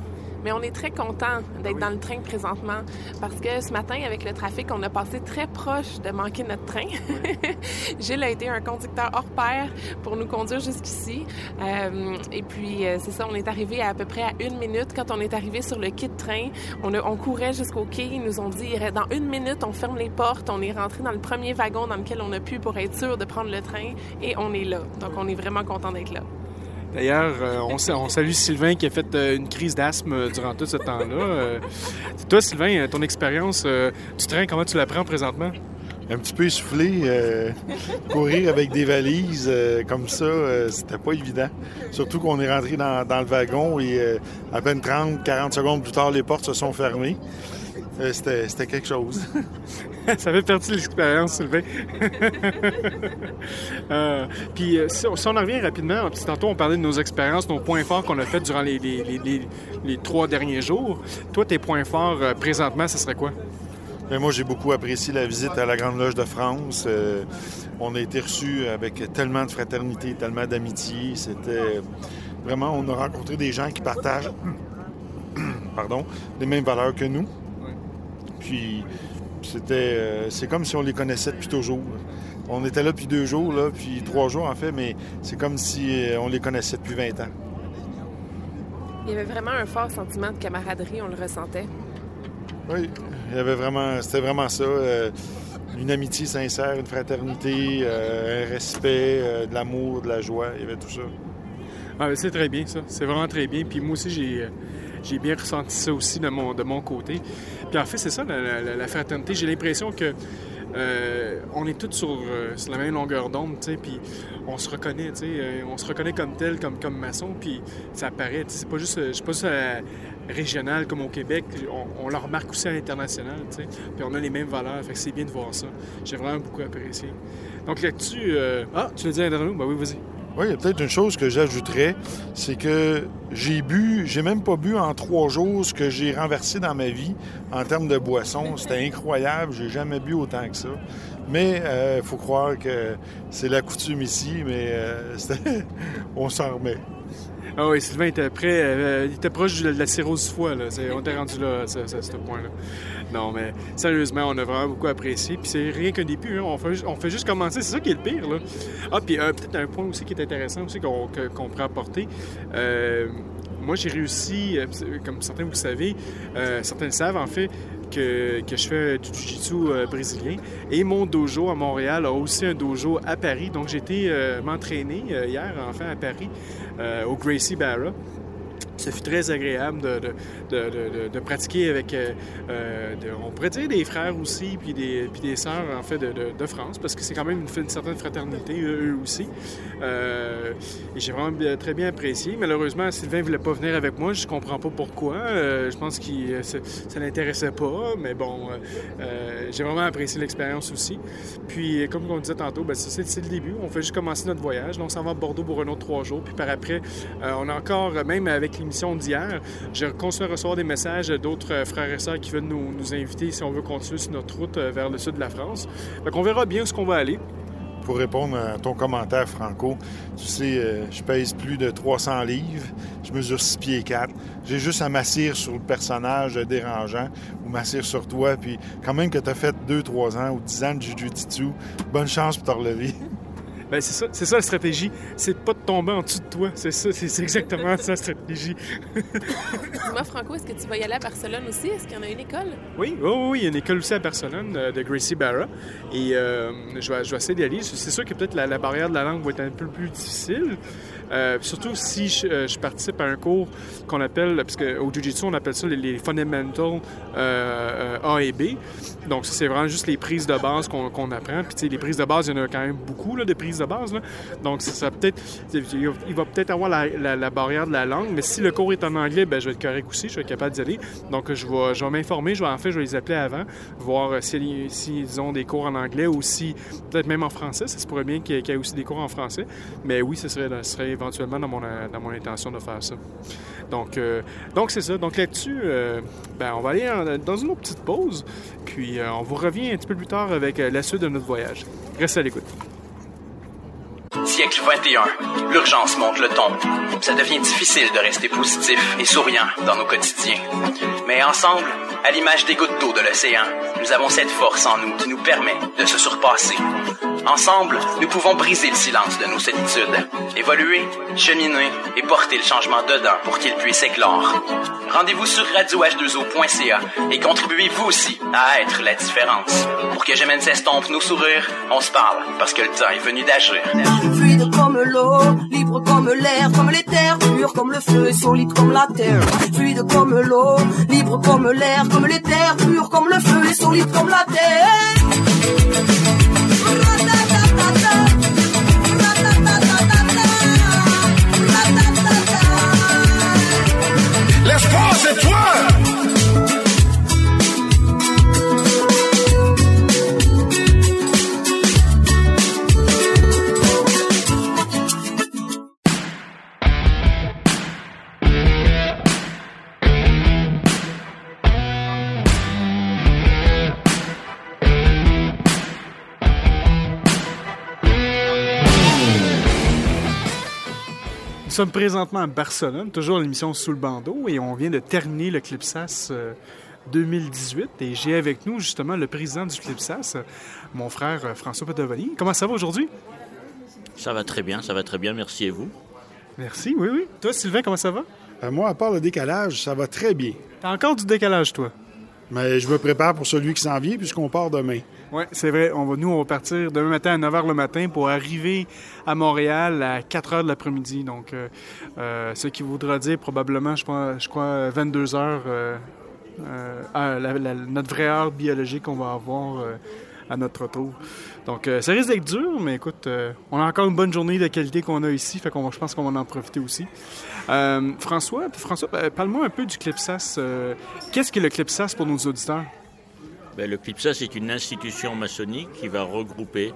Mais on est très content d'être dans le train présentement parce que ce matin, avec le trafic, on a passé très proche de manquer notre train. Gilles a été un conducteur hors pair pour nous conduire jusqu'ici. Euh, et puis, euh, c'est ça, on est arrivé à, à peu près à une minute. Quand on est arrivé sur le quai de train, on, a- on courait jusqu'au quai. Ils nous ont dit, dans une minute, on ferme les portes. On est rentré dans le premier wagon dans lequel on a pu pour être sûr de prendre le train. Et on est là. Donc, on est vraiment content d'être là. D'ailleurs, euh, on, sa- on salue Sylvain qui a fait euh, une crise d'asthme euh, durant tout ce temps-là. Toi, Sylvain, ton expérience du train, comment tu la prends présentement? Un petit peu essoufflé. courir avec des valises comme ça, c'était pas évident. Surtout qu'on est rentré dans, le wagon et à peine 30, 40 secondes plus tard, les portes se sont fermées. Euh, c'était, quelque chose. Ça fait partie de l'expérience, Sylvain. Euh, puis, euh, si, on, si on en revient rapidement, puis tantôt on parlait de nos expériences, nos points forts qu'on a fait durant les, les- les- les- les trois derniers jours. Toi, tes points forts euh, présentement, ce serait quoi? Mais moi, j'ai beaucoup apprécié la visite à la Grande Loge de France. On a été reçus avec tellement de fraternité, tellement d'amitié. C'était vraiment, on a rencontré des gens qui partagent, pardon, les mêmes valeurs que nous. Puis c'était, euh, c'est comme si on les connaissait depuis toujours. On était là depuis deux jours, là, puis trois jours en fait, mais c'est comme si euh, on les connaissait depuis 20 ans. Il y avait vraiment un fort sentiment de camaraderie, on le ressentait. Oui, il y avait vraiment, c'était vraiment ça. euh, une amitié sincère, une fraternité, euh, un respect, euh, de l'amour, de la joie. Il y avait tout ça. Ah, c'est très bien, ça. C'est vraiment très bien. Puis moi aussi, j'ai, j'ai bien ressenti ça aussi de mon, de mon côté. Puis en fait, c'est ça, la, fraternité. J'ai l'impression que euh, on est tous sur, euh, sur la même longueur d'onde, tu sais, puis on se reconnaît, tu sais, euh, on se reconnaît comme tel, comme, comme maçon, puis ça apparaît, c'est pas juste, pas régional comme au Québec, on, on le remarque aussi à l'international, tu sais, puis on a les mêmes valeurs, fait que c'est bien de voir ça. J'ai vraiment beaucoup apprécié. Donc là-dessus, ah, tu l'as dit à l'intérieur, ben oui, vas-y. Oui, il y a peut-être une chose que j'ajouterais, c'est que j'ai bu, j'ai même pas bu en trois jours ce que j'ai renversé dans ma vie en termes de boisson. C'était incroyable, j'ai jamais bu autant que ça. Mais il faut croire que c'est la coutume ici, mais euh, on s'en remet. Ah oui, Sylvain était prêt, euh, il était proche de la cirrhose foie, là. On était rendu là, à ce point-là. Non, mais sérieusement, on a vraiment beaucoup apprécié. Puis c'est rien qu'un début, hein. on, fait, juste commencer, c'est ça qui est le pire, là. Ah, puis euh, peut-être un point aussi qui est intéressant aussi qu'on pourrait apporter. Euh, moi, j'ai réussi, euh, comme certains vous le savez, certains le savent en fait, que, que je fais du jiu-jitsu brésilien. Et mon dojo à Montréal a aussi un dojo à Paris. Donc, j'ai été m'entraîner hier, enfin, à Paris, au Gracie Barra. Ce fut très agréable de, pratiquer avec, euh, euh, on pourrait dire des frères aussi, puis des, puis des sœurs, en fait, de, France, parce que c'est quand même une, une certaine fraternité, eux, aussi. Euh, et j'ai vraiment très bien apprécié. Malheureusement, Sylvain ne voulait pas venir avec moi. Je comprends pas pourquoi. Je pense que ça ne l'intéressait pas. Mais bon, j'ai vraiment apprécié l'expérience aussi. Puis, comme on disait tantôt, ben, c'est le début. On fait juste commencer notre voyage. Donc, on s'en va à Bordeaux pour un autre trois jours. Puis par après, on a encore, même avec l'émission d'hier, j'ai continué à recevoir des messages d'autres frères et sœurs qui veulent nous, inviter si on veut continuer sur notre route euh, vers le sud de la France. Donc, on verra bien où est-ce qu'on va aller. pour répondre à ton commentaire, Franco, tu sais, euh, je pèse plus de 300 livres, je mesure 6 pieds 4. J'ai juste à m'assire sur le personnage dérangeant ou m'assire sur toi, puis quand même que tu as fait 2-3 ans ou 10 ans de Jiu-Jitsu, bonne chance pour te relever. Ben, c'est ça, c'est ça la stratégie. C'est pas de tomber en dessous de toi. C'est ça, c'est, exactement ça la stratégie. Dis-moi, Franco, est-ce que tu vas y aller à Barcelone aussi? Est-ce qu'il y en a une école? Oui, oui, oui, il y a une école aussi à Barcelone euh, de Gracie Barra. Et euh, je, vais, je vais essayer d'y aller. C'est sûr que peut-être la, la barrière de la langue va être un peu plus difficile. Euh, surtout si je, euh, je participe à un cours qu'on appelle, parce qu'au Jiu-Jitsu, on appelle ça les, les fundamentals euh, A et B. Donc, c'est vraiment juste les prises de base qu'on apprend. Puis, tu sais, les prises de base, il y en a quand même beaucoup, là, de prises de base. Donc, ça, ça peut-être, il va peut-être avoir la, barrière de la langue, mais si le cours est en anglais, ben, je vais être correct aussi, je vais être capable d'y aller. Donc, je vais, m'informer, je vais, en fait, je vais les appeler avant, voir s'ils ont des cours en anglais ou si, peut-être même en français. Ça se pourrait bien qu'il y ait aussi des cours en français. Mais oui, ce ce serait éventuellement dans mon, euh, dans mon intention de faire ça. Donc, euh, donc c'est ça. Donc là-dessus, euh, ben, on va aller dans une autre petite pause. Puis on vous revient un petit peu plus tard avec la suite de notre voyage. Restez à l'écoute. Siècle 21. L'urgence monte le ton. Ça devient difficile de rester positif et souriant dans nos quotidiens. Mais ensemble, à l'image des gouttes d'eau de l'océan, nous avons cette force en nous qui nous permet de se surpasser. Ensemble, nous pouvons briser le silence de nos solitudes, évoluer, cheminer et porter le changement dedans pour qu'il puisse éclore. Rendez-vous sur radioh2o.ca et contribuez vous aussi à être la différence. Pour que Gemène s'estompe nos sourires, on se parle parce que le temps est venu d'agir. Fluide comme l'eau, libre comme l'air, comme terres, pur comme le feu et solide comme la terre. Fluide comme l'eau, libre comme l'air, comme terres, pur comme le feu et solide comme la terre. Sommes présentement à Barcelone, toujours à l'émission Sous le bandeau, et on vient de terminer le Clipsas euh, 2018. Et j'ai avec nous justement le président du Clipsas, euh, mon frère euh, François Padovani. Comment ça va aujourd'hui? Ça va très bien, ça va très bien, merci et vous? Merci, oui, oui. Toi, Sylvain, comment ça va? Euh, moi, à part le décalage, ça va très bien. T'as encore du décalage, toi? Mais je me prépare pour celui qui s'en vient puisqu'on part demain. Oui, c'est vrai. On va, nous, on va partir demain matin à 9 h le matin pour arriver à Montréal à 4 h de l'après-midi. Donc, euh, euh, ce qui voudra dire probablement, je crois, je crois 22 h euh, notre vraie heure biologique qu'on va avoir à notre retour. Donc, euh, ça risque d'être dur, mais écoute, euh, on a encore une bonne journée de qualité qu'on a ici, fait qu'on je pense qu'on va en profiter aussi. François, François, parle-moi un peu du Clipsas. Qu'est-ce que le Clipsas pour nos auditeurs? Ben, le CLIPSAS est une institution maçonnique qui va regrouper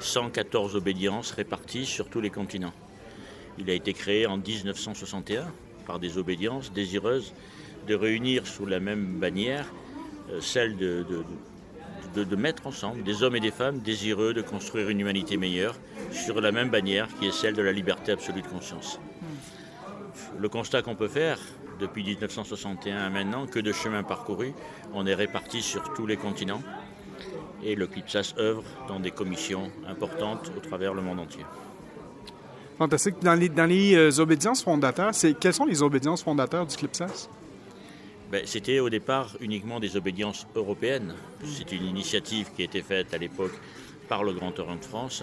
114 obédiences réparties sur tous les continents. Il a été créé en 1961 par des obédiences désireuses de réunir sous la même bannière euh, celle de, de- de- de mettre ensemble des hommes et des femmes désireux de construire une humanité meilleure sur la même bannière qui est celle de la liberté absolue de conscience. Le constat qu'on peut faire depuis 1961 à maintenant, que de chemin parcouru, on est répartis sur tous les continents et le CLIPSAS œuvre dans des commissions importantes au travers le monde entier. Fantastique. Dans les, dans les euh, obédiences fondateurs, c'est, quelles sont les obédiences fondateurs du Clipsas? Ben, C'était au départ uniquement des obédiences européennes. C'est une initiative qui a été faite à l'époque par le Grand Orient de France,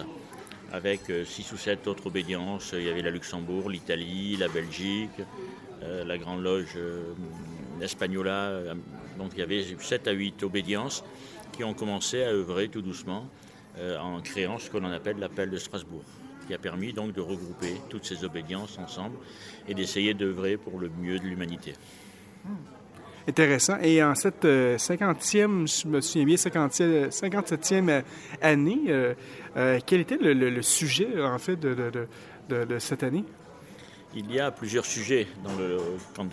avec euh, six ou sept autres obédiences. Il y avait la Luxembourg, l'Italie, la Belgique, euh, la Grande Loge euh, Espagnola. euh, Donc il y avait sept à huit obédiences qui ont commencé à œuvrer tout doucement en créant ce que l'on appelle l'appel de Strasbourg, qui a permis donc de regrouper toutes ces obédiences ensemble et d'essayer d'œuvrer pour le mieux de l'humanité. Intéressant. Et en cette euh, 50e, je me souviens bien, 50e, 57e euh, année, quel était le, sujet, en fait, de cette année? Il y a plusieurs sujets dans le,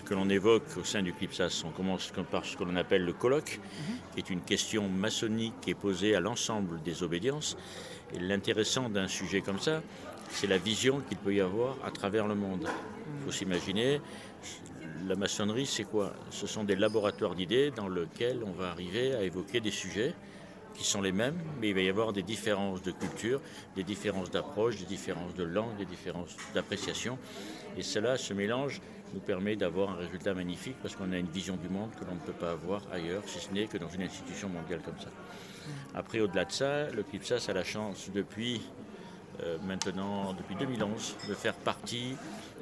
que l'on évoque au sein du CLIPSAS. On commence par ce que l'on appelle le colloque, qui est une question maçonnique qui est posée à l'ensemble des obédiences. Et l'intéressant d'un sujet comme ça, c'est la vision qu'il peut y avoir à travers le monde. Il faut s'imaginer, la maçonnerie, c'est quoi? Ce sont des laboratoires d'idées dans lesquels on va arriver à évoquer des sujets qui sont les mêmes, mais il va y avoir des différences de culture, des différences d'approche, des différences de langue, des différences d'appréciation. Et cela, ce mélange, nous permet d'avoir un résultat magnifique parce qu'on a une vision du monde que l'on ne peut pas avoir ailleurs, si ce n'est que dans une institution mondiale comme ça. Après, au-delà de ça, le CLIPSAS a la chance depuis euh, maintenant, depuis 2011, de faire partie,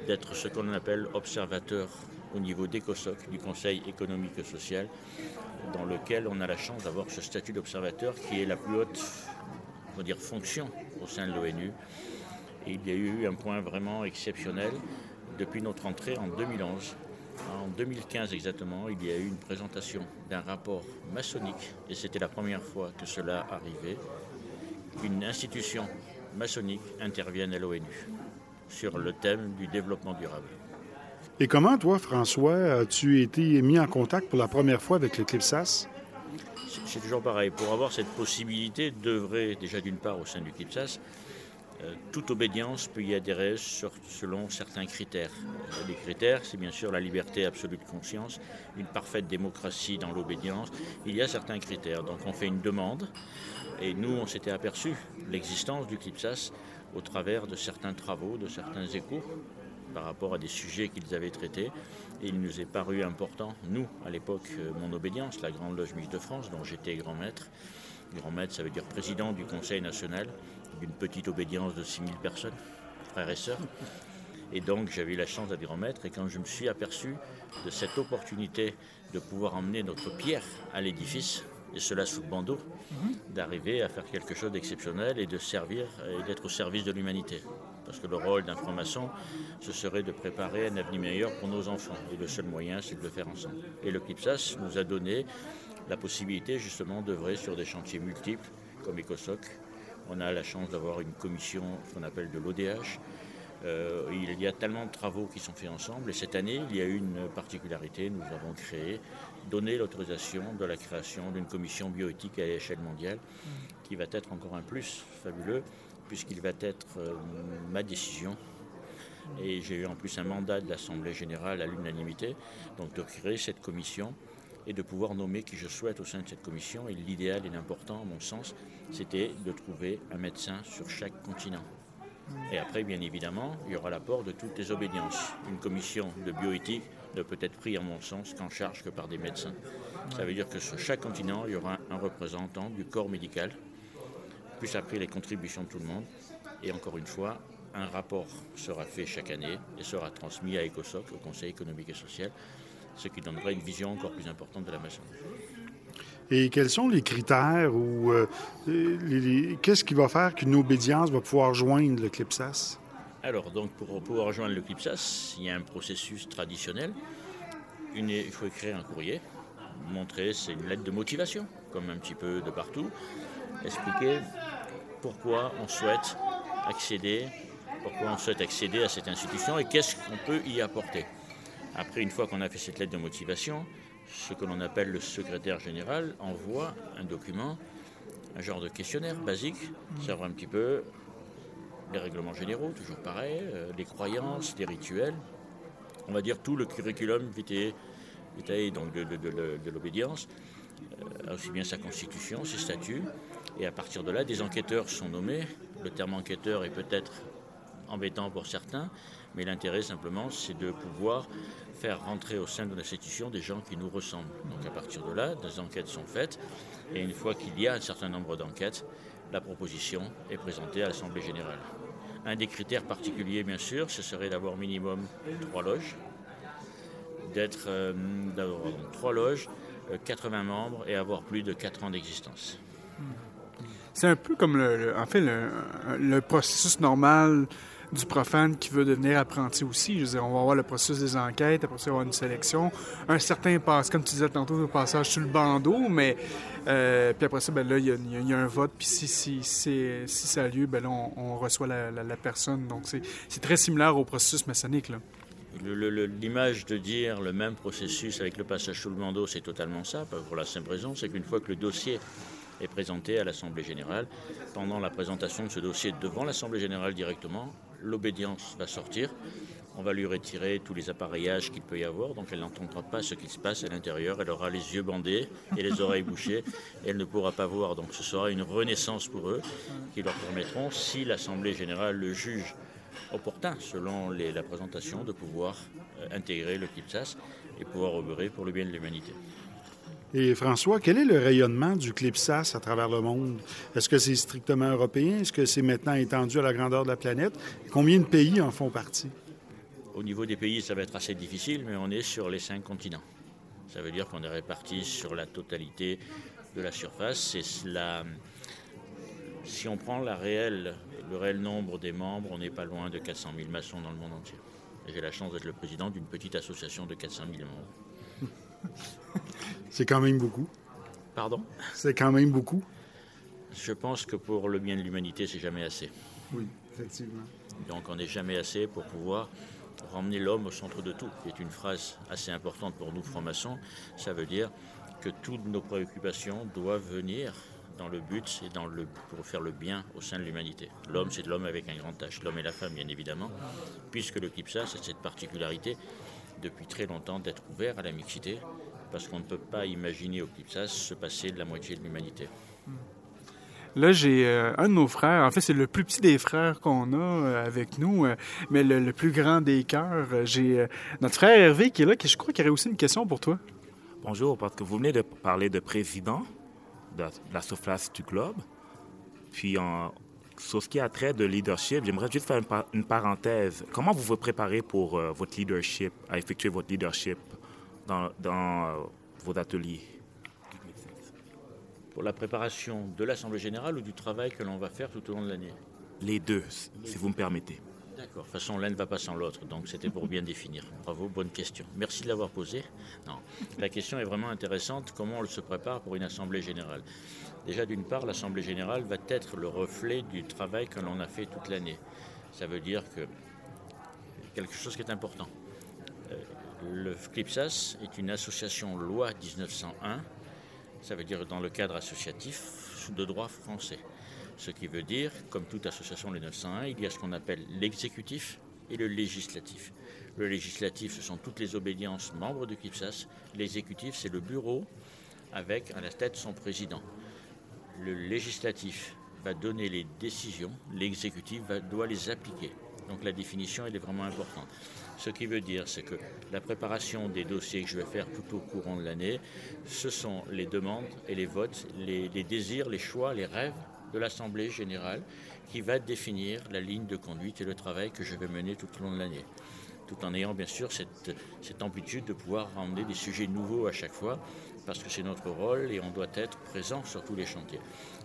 d'être ce qu'on appelle observateur au niveau d'ECOSOC, du Conseil économique et social, dans lequel on a la chance d'avoir ce statut d'observateur qui est la plus haute on va dire, fonction au sein de l'ONU. Et il y a eu un point vraiment exceptionnel depuis notre entrée en 2011. En 2015 exactement, il y a eu une présentation d'un rapport maçonnique, et c'était la première fois que cela arrivait, qu'une institution maçonnique intervienne à l'ONU sur le thème du développement durable. Et comment, toi, François, as-tu été mis en contact pour la première fois avec le CLIPSAS? C'est- toujours pareil. Pour avoir cette possibilité d'œuvrer déjà d'une part au sein du CLIPSAS, toute obédience peut y adhérer selon certains critères. Euh, les critères, c'est bien sûr la liberté absolue de conscience, une parfaite démocratie dans l'obédience. Il y a certains critères. Donc on fait une demande et nous, on s'était aperçu l'existence du CLIPSAS au travers de certains travaux, de certains échos par rapport à des sujets qu'ils avaient traités. Et il nous est paru important, nous, à l'époque, euh, mon obédience, la Grande Loge Mixte de France, dont j'étais grand maître. Grand maître, ça veut dire président du Conseil national d'une petite obédience de 6000 personnes, frères et sœurs. Et donc j'avais eu la chance maître. Et quand je me suis aperçu de cette opportunité de pouvoir emmener notre pierre à l'édifice, et cela sous le bandeau, d'arriver à faire quelque chose d'exceptionnel et de servir et d'être au service de l'humanité. Parce que le rôle d'un franc-maçon, ce serait de préparer un avenir meilleur pour nos enfants. Et le seul moyen, c'est de le faire ensemble. Et le CLIPSAS nous a donné la possibilité justement d'œuvrer sur des chantiers multiples, comme ECOSOC. On a la chance d'avoir une commission qu'on appelle de l'ODH. Euh, il y a tellement de travaux qui sont faits ensemble. Et cette année, il y a eu une particularité. Nous avons créé, donné l'autorisation de la création d'une commission bioéthique à l'échelle mondiale, qui va être encore un plus fabuleux, puisqu'il va être euh, ma décision. Et j'ai eu en plus un mandat de l'Assemblée générale à l'unanimité, donc de créer cette commission et de pouvoir nommer qui je souhaite au sein de cette commission. Et l'idéal et l'important, à mon sens, c'était de trouver un médecin sur chaque continent. Et après, bien évidemment, il y aura l'apport de toutes les obédiences. Une commission de bioéthique ne peut être prise, à mon sens, qu'en charge que par des médecins. Ça veut dire que sur chaque continent, il y aura un représentant du corps médical, plus après les contributions de tout le monde. Et encore une fois, un rapport sera fait chaque année et sera transmis à ECOSOC, au Conseil économique et social, ce qui donnera une vision encore plus importante de la maçonnerie. Et quels sont les critères ou euh, qu'est-ce qui va faire qu'une obédience va pouvoir joindre le CLIPSAS? Alors, donc, pour pouvoir rejoindre le CLIPSAS, il y a un processus traditionnel. Une- il faut écrire un courrier, montrer, c'est une lettre de motivation, comme un petit peu de partout. Expliquer pourquoi on souhaite accéder, pourquoi on souhaite accéder à cette institution et qu'est-ce qu'on peut y apporter. Après, une fois qu'on a fait cette lettre de motivation, ce que l'on appelle le secrétaire général envoie un document, un genre de questionnaire basique, savoir un petit peu les règlements généraux, toujours pareil, euh, les croyances, les rituels, on va dire tout le curriculum vitae, vitae, donc de, de- de- de l'obédience, euh, aussi bien sa constitution, ses statuts, et à partir de là, des enquêteurs sont nommés. Le terme enquêteur est peut-être embêtant pour certains, mais l'intérêt simplement, c'est de pouvoir faire rentrer au sein de l'institution des gens qui nous ressemblent. Donc à partir de là, des enquêtes sont faites, et une fois qu'il y a un certain nombre d'enquêtes, la proposition est présentée à l'Assemblée générale. Un des critères particuliers, bien sûr, ce serait d'avoir minimum trois loges, d'être euh, d'avoir trois loges, euh, 80 membres et avoir plus de 4 ans d'existence. C'est un peu comme en fait le processus normal du profane qui veut devenir apprenti aussi. Je veux dire, on va avoir le processus des enquêtes, après ça, il va avoir une sélection, un certain passe, comme tu disais tantôt, un passage sur le bandeau, mais euh, puis après ça, ben là, il y, a- un vote, puis si, ça a lieu, ben là, on, on reçoit la, la- personne. Donc, c'est très similaire au processus maçonnique, là. Le- le- le- L'image de dire le même processus avec le passage sous le bandeau, c'est totalement ça, pour la simple raison, c'est qu'une fois que le dossier est présenté à l'Assemblée générale, pendant la présentation de ce dossier devant l'Assemblée générale directement, l'obédience va sortir, on va lui retirer tous les appareillages qu'il peut y avoir, donc elle n'entendra pas ce qui se passe à l'intérieur, elle aura les yeux bandés et les oreilles bouchées, elle ne pourra pas voir, donc ce sera une renaissance pour eux, qui leur permettront, si l'Assemblée générale le juge opportun, selon la présentation, de pouvoir euh, intégrer le CLIPSAS et pouvoir œuvrer pour le bien de l'humanité. Et François, quel est le rayonnement du CLIPSAS à travers le monde? Est-ce que c'est strictement européen? Est-ce que c'est maintenant étendu à la grandeur de la planète? Combien de pays en font partie? Au niveau des pays, ça va être assez difficile, mais on est sur les cinq continents. Ça veut dire qu'on est répartis sur la totalité de la surface. C'est. Si on prend le réel nombre des membres, on n'est pas loin de 400 000 maçons dans le monde entier. J'ai la chance d'être le président d'une petite association de 400 000 membres. C'est quand même beaucoup. Pardon? C'est quand même beaucoup. Je pense que pour le bien de l'humanité, c'est jamais assez. Oui, effectivement. Donc on n'est jamais assez pour pouvoir ramener l'homme au centre de tout, qui est une phrase assez importante pour nous francs-maçons. Ça veut dire que toutes nos préoccupations doivent venir dans le but et dans le, pour faire le bien au sein de l'humanité. L'homme, c'est de l'homme avec un grand H, l'homme et la femme, bien évidemment, puisque le CLIPSA, c'est cette particularité depuis très longtemps d'être ouvert à la mixité, parce qu'on ne peut pas imaginer au CLIPSA se passer de la moitié de l'humanité. Là, j'ai euh, un de nos frères. En fait, c'est le plus petit des frères qu'on a euh, avec nous, euh, mais le, le plus grand des cœurs. Euh, J'ai euh, notre frère Hervé qui est là, qui je crois qu'il aurait aussi une question pour toi. Bonjour, parce que vous venez de parler de président de la surface du globe. Puis, en, sur ce qui a trait de leadership, j'aimerais juste faire une, par- une parenthèse. Comment vous vous préparez pour euh, votre leadership, à effectuer votre leadership dans, dans euh, vos ateliers? Pour la préparation de l'Assemblée générale ou du travail que l'on va faire tout au long de l'année? Les deux, si vous me permettez. D'accord. De toute façon, l'un ne va pas sans l'autre, donc c'était pour bien définir. Bravo, bonne question. Merci de l'avoir posée. Non, la question est vraiment intéressante. Comment on se prépare pour une assemblée générale? Déjà, d'une part, l'assemblée générale va être le reflet du travail que l'on a fait toute l'année. Ça veut dire que quelque chose qui est important. Euh, Le CLIPSAS est une association loi 1901. Ça veut dire dans le cadre associatif de droit français. Ce qui veut dire, comme toute association de 901, il y a ce qu'on appelle l'exécutif et le législatif. Le législatif, ce sont toutes les obédiences membres du CLIPSAS. L'exécutif, c'est le bureau avec à la tête son président. Le législatif va donner les décisions, l'exécutif doit les appliquer. Donc la définition, est vraiment importante. Ce qui veut dire, c'est que la préparation des dossiers que je vais faire tout au courant de l'année, ce sont les demandes et les votes, les, désirs, les choix, les rêves de l'Assemblée générale qui va définir la ligne de conduite et le travail que je vais mener tout au long de l'année. Tout en ayant bien sûr cette amplitude de pouvoir ramener des sujets nouveaux à chaque fois, parce que c'est notre rôle et on doit être présent sur tous les chantiers.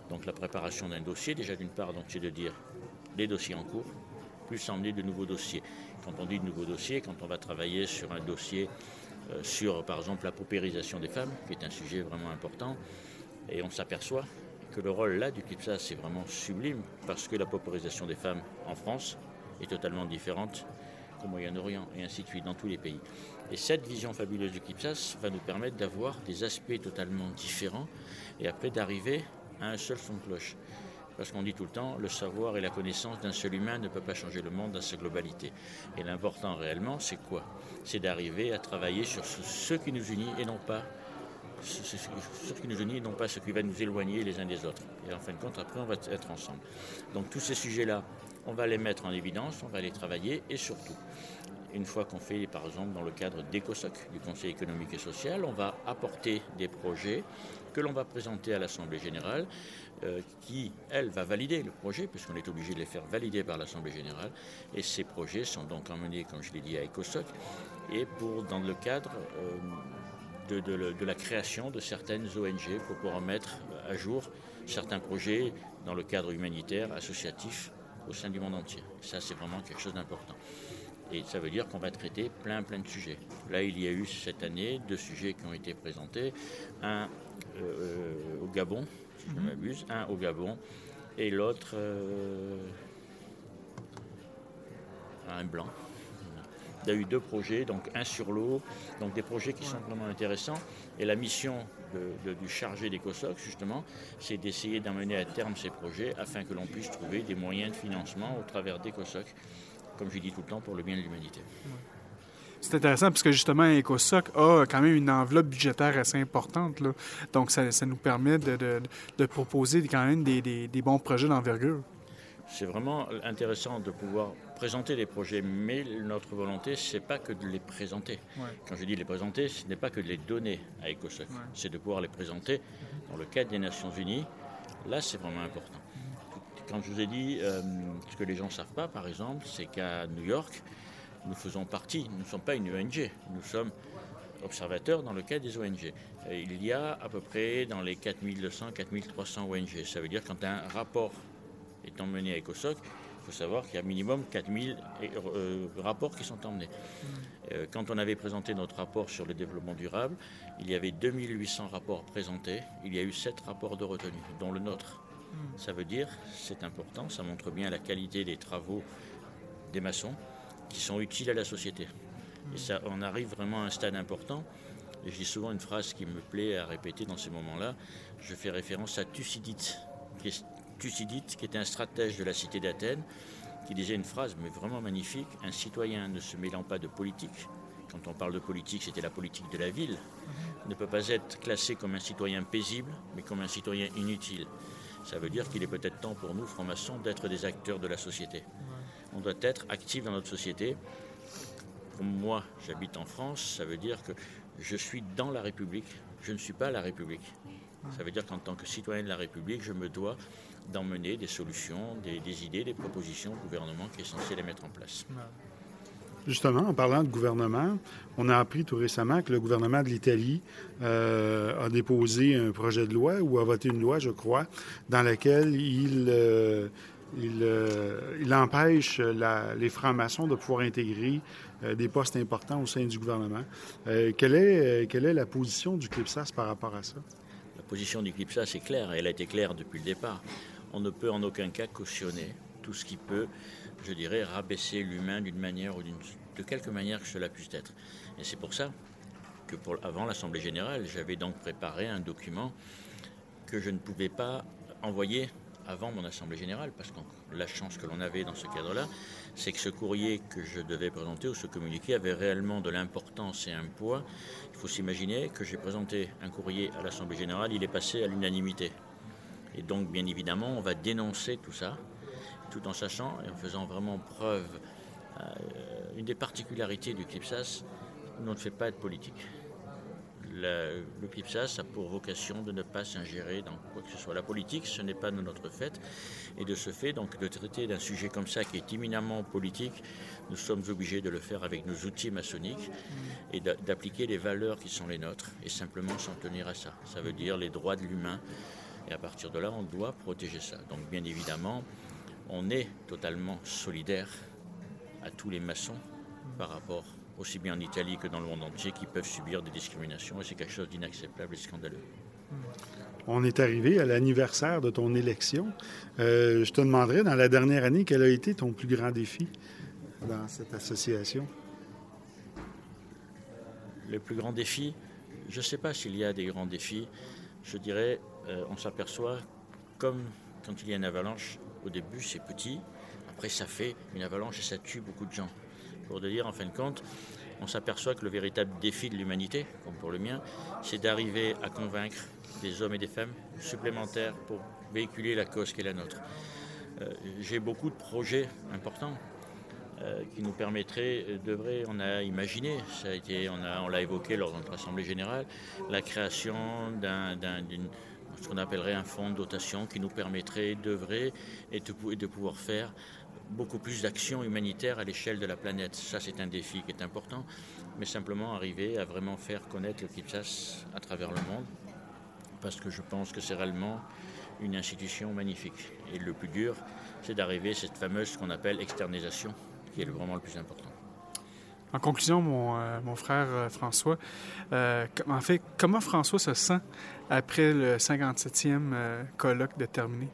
Donc la préparation d'un dossier, déjà d'une part, donc c'est de dire les dossiers en cours, plus emmener de nouveaux dossiers. Quand on dit de nouveaux dossiers, quand on va travailler sur un dossier euh, sur, par exemple, la paupérisation des femmes, qui est un sujet vraiment important, et on s'aperçoit que le rôle là du CLIPSA, c'est vraiment sublime, parce que la paupérisation des femmes en France est totalement différente qu'au Moyen-Orient, et ainsi de suite, dans tous les pays. Et cette vision fabuleuse du CLIPSAS va nous permettre d'avoir des aspects totalement différents, et après d'arriver à un seul son de cloche. Parce qu'on dit tout le temps, le savoir et la connaissance d'un seul humain ne peut pas changer le monde dans sa globalité. Et l'important réellement, c'est quoi? C'est d'arriver à travailler sur ce, qui nous unit et non pas ce qui nous unit et non pas ce qui va nous éloigner les uns des autres. Et en fin de compte, après, on va être ensemble. Donc tous ces sujets-là, on va les mettre en évidence, on va les travailler et surtout, une fois qu'on fait, par exemple, dans le cadre d'ECOSOC, du Conseil économique et social, on va apporter des projets que l'on va présenter à l'Assemblée générale, euh, qui, elle, va valider le projet, puisqu'on est obligé de les faire valider par l'Assemblée générale. Et ces projets sont donc emmenés, comme je l'ai dit, à ECOSOC, et pour, dans le cadre euh, de, la création de certaines ONG pour pouvoir mettre à jour certains projets dans le cadre humanitaire, associatif, au sein du monde entier. Ça, c'est vraiment quelque chose d'important. Et ça veut dire qu'on va traiter plein, plein de sujets. Là, il y a eu cette année deux sujets qui ont été présentés. Un euh, au Gabon, si je ne m'abuse, un au Gabon, et l'autre euh, un blanc. Il y a eu deux projets, donc un sur l'eau, donc des projets qui sont vraiment intéressants. Et la mission de- de- du chargé d'ECOSOC, justement, c'est d'essayer d'amener à terme ces projets afin que l'on puisse trouver des moyens de financement au travers d'ECOSOC, comme je dis tout le temps, pour le bien de l'humanité. C'est intéressant parce que justement, EcoSoc a quand même une enveloppe budgétaire assez importante. là. Donc, ça, ça nous permet de, de- de proposer quand même des, des- des bons projets d'envergure. C'est vraiment intéressant de pouvoir présenter des projets, mais notre volonté, c'est pas que de les présenter. Ouais. Quand je dis les présenter, ce n'est pas que de les donner à ECOSOC, c'est de pouvoir les présenter dans le cadre des Nations Unies. Là, c'est vraiment important. Quand je vous ai dit, euh, ce que les gens ne savent pas, par exemple, c'est qu'à New York, nous faisons partie, nous ne sommes pas une ONG, nous sommes observateurs dans le cadre des ONG. Et il y a à peu près dans les 4200, 4300 ONG. Ça veut dire quand un rapport est emmené à ECOSOC, il faut savoir qu'il y a minimum 4000 euh, rapports qui sont emmenés. Euh, quand on avait présenté notre rapport sur le développement durable, il y avait 2800 rapports présentés. Il y a eu 7 rapports de retenue, dont le nôtre. Ça veut dire, c'est important, ça montre bien la qualité des travaux des maçons qui sont utiles à la société. Et ça, on arrive vraiment à un stade important. Et je dis souvent une phrase qui me plaît à répéter dans ces moments-là. Je fais référence à Thucydide, qui est, Thucydide, qui était un stratège de la cité d'Athènes, qui disait une phrase mais vraiment magnifique un citoyen ne se mêlant pas de politique. Quand on parle de politique, c'était la politique de la ville. Ne peut pas être classé comme un citoyen paisible, mais comme un citoyen inutile. Ça veut dire qu'il est peut-être temps pour nous, francs-maçons, d'être des acteurs de la société. On doit être actifs dans notre société. Pour moi, j'habite en France, ça veut dire que je suis dans la République, je ne suis pas la République. Ça veut dire qu'en tant que citoyen de la République, je me dois d'emmener des solutions, des, des idées, des propositions au gouvernement qui est censé les mettre en place. Justement, en parlant de gouvernement, on a appris tout récemment que le gouvernement de l'Italie euh, a déposé un projet de loi ou a voté une loi, je crois, dans laquelle il, euh, euh, empêche les francs-maçons de pouvoir intégrer des postes importants au sein du gouvernement. Quelle, est, est la position du CLIPSAS par rapport à ça? La position du CLIPSA, c'est clair, et elle a été claire depuis le départ. On ne peut en aucun cas cautionner tout ce qui peut, je dirais, rabaisser l'humain d'une manière ou d'une- de quelque manière que cela puisse être. Et c'est pour ça que avant l'Assemblée générale, j'avais donc préparé un document que je ne pouvais pas envoyer avant mon Assemblée générale, parce que la chance que l'on avait dans ce cadre-là, c'est que ce courrier que je devais présenter ou ce communiqué avait réellement de l'importance et un poids. Il faut s'imaginer que j'ai présenté un courrier à l'Assemblée générale, il est passé à l'unanimité. Et donc, bien évidemment, on va dénoncer tout ça, tout en sachant et en faisant vraiment preuve. euh, une des particularités du CLIPSAS, on ne fait pas de politique. La- le CLIPSAS a pour vocation de ne pas s'ingérer dans quoi que ce soit. La politique, ce n'est pas notre fait. Et de ce fait, donc, de traiter d'un sujet comme ça qui est éminemment politique, nous sommes obligés de le faire avec nos outils maçonniques et d'a- d'appliquer les valeurs qui sont les nôtres et simplement s'en tenir à ça. Ça veut dire les droits de l'humain. Et à partir de là, on doit protéger ça. Donc, bien évidemment, on est totalement solidaire à tous les maçons par rapport aussi bien en Italie que dans le monde entier qui peuvent subir des discriminations et c'est quelque chose d'inacceptable et scandaleux. On est arrivé à l'anniversaire de ton élection. Euh, je te demanderais, dans la dernière année, quel a été ton plus grand défi dans cette association? Le plus grand défi, je ne sais pas s'il y a des grands défis. Je dirais, euh, on s'aperçoit, comme quand il y a une avalanche, au début c'est petit, après ça fait une avalanche et ça tue beaucoup de gens. Pour dire, en fin de compte, on s'aperçoit que le véritable défi de l'humanité, comme pour le mien, c'est d'arriver à convaincre des hommes et des femmes supplémentaires pour véhiculer la cause qui est la nôtre. Euh, J'ai beaucoup de projets importants euh, qui nous permettrait euh, d'œuvrer. On a imaginé, ça a été, on l'a évoqué lors de notre assemblée générale, la création d'un, d'un- d'une- ce qu'on appellerait un fonds de dotation qui nous permettrait d'œuvrer et de, pouvoir faire beaucoup plus d'actions humanitaires à l'échelle de la planète. Ça, c'est un défi qui est important, mais simplement arriver à vraiment faire connaître le Kipsas à travers le monde, parce que je pense que c'est réellement une institution magnifique. Et le plus dur, c'est d'arriver à cette fameuse, ce qu'on appelle externalisation, qui est vraiment le plus important. En conclusion, mon, euh, frère euh, François, euh, en fait, comment François se sent après le 57e euh, colloque de terminé?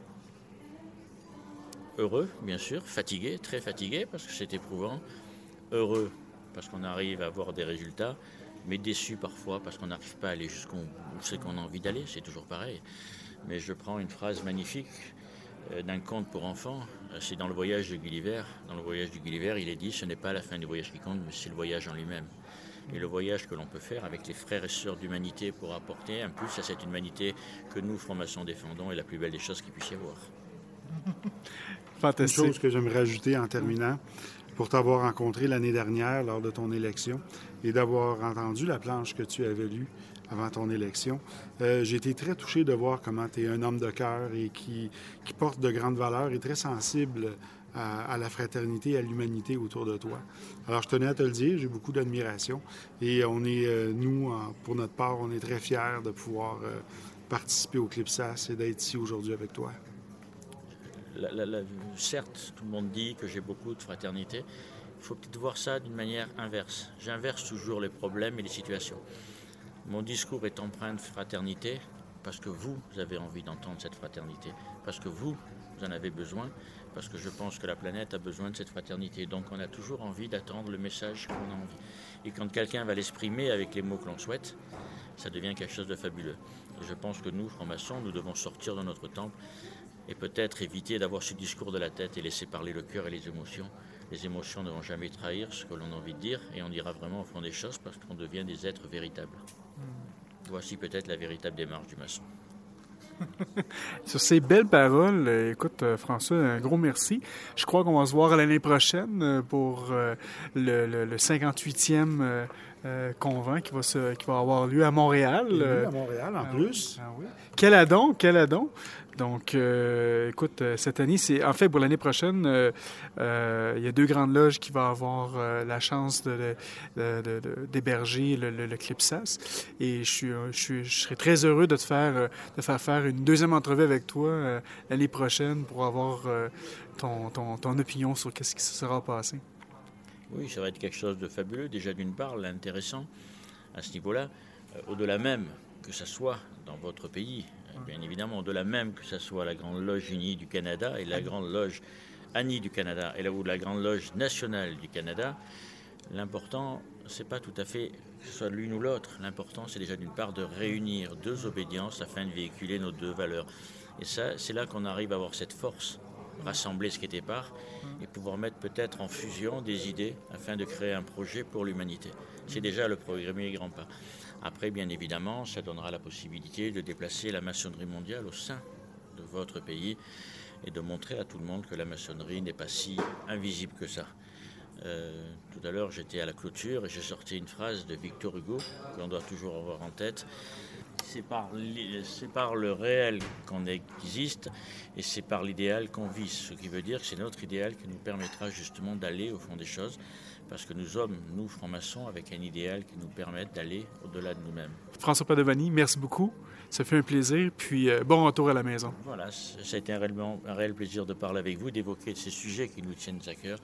Heureux, bien sûr, fatigué, très fatigué, parce que c'est éprouvant. Heureux, parce qu'on arrive à avoir des résultats, mais déçu parfois, parce qu'on n'arrive pas à aller jusqu'où où c'est qu'on a envie d'aller, c'est toujours pareil. Mais je prends une phrase magnifique euh, d'un conte pour enfants, euh, c'est dans le voyage de Gulliver. Dans le voyage de Gulliver, il est dit, ce n'est pas la fin du voyage qui compte, mais c'est le voyage en lui-même. Et le voyage que l'on peut faire avec les frères et sœurs d'humanité pour apporter un plus à cette humanité que nous, francs-maçons, défendons est la plus belle des choses qu'il puisse y avoir. Une chose que j'aimerais ajouter en terminant, pour t'avoir rencontré l'année dernière lors de ton élection et d'avoir entendu la planche que tu avais lue avant ton élection, euh, j'ai été très touché de voir comment tu es un homme de cœur et qui, qui porte de grandes valeurs et très sensible à, la fraternité, à l'humanité autour de toi. Alors, je tenais à te le dire, j'ai beaucoup d'admiration et on est, euh, nous, pour notre part, on est très fiers de pouvoir euh, participer au Clipsas et d'être ici aujourd'hui avec toi. Certes, tout le monde dit que j'ai beaucoup de fraternité. Il faut peut-être voir ça d'une manière inverse. J'inverse toujours les problèmes et les situations. Mon discours est empreint de fraternité parce que vous avez envie d'entendre cette fraternité, parce que vous en avez besoin, parce que je pense que la planète a besoin de cette fraternité. Donc on a toujours envie d'attendre le message qu'on a envie. Et quand quelqu'un va l'exprimer avec les mots que l'on souhaite, ça devient quelque chose de fabuleux. Et je pense que nous, francs-maçons, nous devons sortir de notre temple et peut-être éviter d'avoir ce discours de la tête et laisser parler le cœur et les émotions. Les émotions ne vont jamais trahir ce que l'on a envie de dire et on ira vraiment au fond des choses parce qu'on devient des êtres véritables. Voici peut-être la véritable démarche du maçon. Sur ces belles paroles, euh, écoute, euh, François, un gros merci. Je crois qu'on va se voir l'année prochaine euh, pour le, le- le 58e euh, euh, convent qui va, se, qui va avoir lieu à Montréal. Oui, à Montréal, en ah plus. oui, ah oui. Quel adon, quel adon. Donc, euh, écoute, euh, cette année, c'est en fait pour l'année prochaine, euh, il y a deux grandes loges qui vont avoir la chance d'héberger le, Clipsas. Et je, suis, serais très heureux de te faire, faire une deuxième entrevue avec toi l'année prochaine pour avoir ton, opinion sur qu'est-ce qui se sera passé. Oui, ça va être quelque chose de fabuleux. Déjà, d'une part, l'intéressant à ce niveau-là, au-delà même que ça soit dans votre pays, bien évidemment, au-delà même que ça soit la Grande Loge Unie du Canada et la Grande Loge Annie du Canada et où la Grande Loge nationale du Canada, l'important, c'est pas tout à fait que ce soit l'une ou l'autre. L'important, c'est déjà d'une part de réunir deux obédiences afin de véhiculer nos deux valeurs. Et ça, c'est là qu'on arrive à avoir cette force, rassembler ce qui était part et pouvoir mettre peut-être en fusion des idées afin de créer un projet pour l'humanité. C'est déjà le premier grand pas. Après, bien évidemment, ça donnera la possibilité de déplacer la maçonnerie mondiale au sein de votre pays et de montrer à tout le monde que la maçonnerie n'est pas si invisible que ça. Euh, tout à l'heure, j'étais à la clôture et j'ai sorti une phrase de Victor Hugo que l'on doit toujours avoir en tête. C'est par, par le réel qu'on existe et c'est par l'idéal qu'on vit. Ce qui veut dire que c'est notre idéal qui nous permettra justement d'aller au fond des choses parce que nous sommes, nous, francs-maçons, avec un idéal qui nous permette d'aller au-delà de nous-mêmes. François Padovani, merci beaucoup. Ça fait un plaisir. Puis euh, bon retour à la maison. Voilà, ça a été un, réel plaisir de parler avec vous, d'évoquer ces sujets qui nous tiennent à cœur.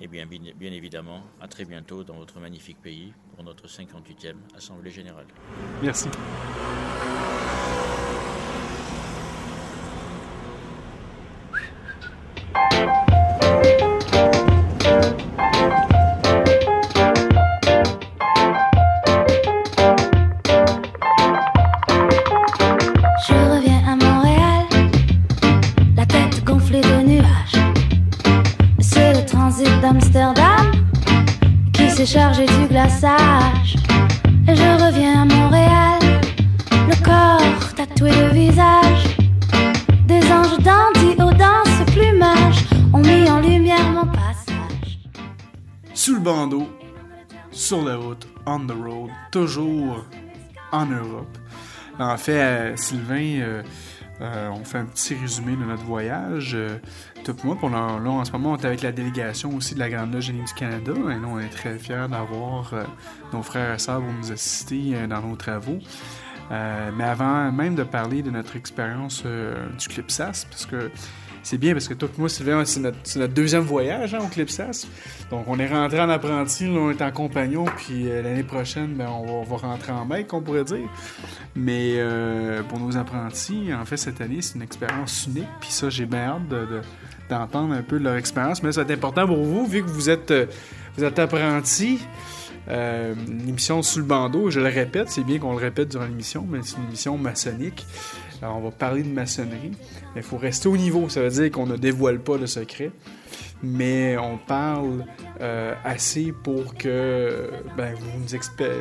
Et bien, bien, bien évidemment, à très bientôt dans votre magnifique pays pour notre 58e Assemblée générale. Merci. On the road, toujours en Europe. En fait, euh, Sylvain, euh, euh, on fait un petit résumé de notre voyage. Tout pour moi, pour là, en ce moment, on est avec la délégation aussi de la Grande Loge du Canada. Et nous, on est très fiers d'avoir nos frères et sœurs pour nous assister dans nos travaux. Mais avant même de parler de notre expérience du Clipsas, parce que c'est bien parce que toi moi, Sylvain, c'est notre, c'est deuxième voyage hein, au Clipsas. Donc, on est rentré en apprenti, là, on est en compagnon, puis euh, l'année prochaine, ben, on, va, rentrer en maître, on pourrait dire. Mais euh, pour nos apprentis, en fait, cette année, c'est une expérience unique, puis ça, j'ai bien hâte de- de- d'entendre un peu leur expérience. Mais ça être important pour vous, vu que vous êtes, euh, vous êtes apprentis. Euh, une émission sous le bandeau, je le répète, c'est bien qu'on le répète durant l'émission, mais c'est une émission maçonnique. Alors, on va parler de maçonnerie, mais il faut rester au niveau. Ça veut dire qu'on ne dévoile pas le secret, mais on parle euh, assez pour que ben, vous nous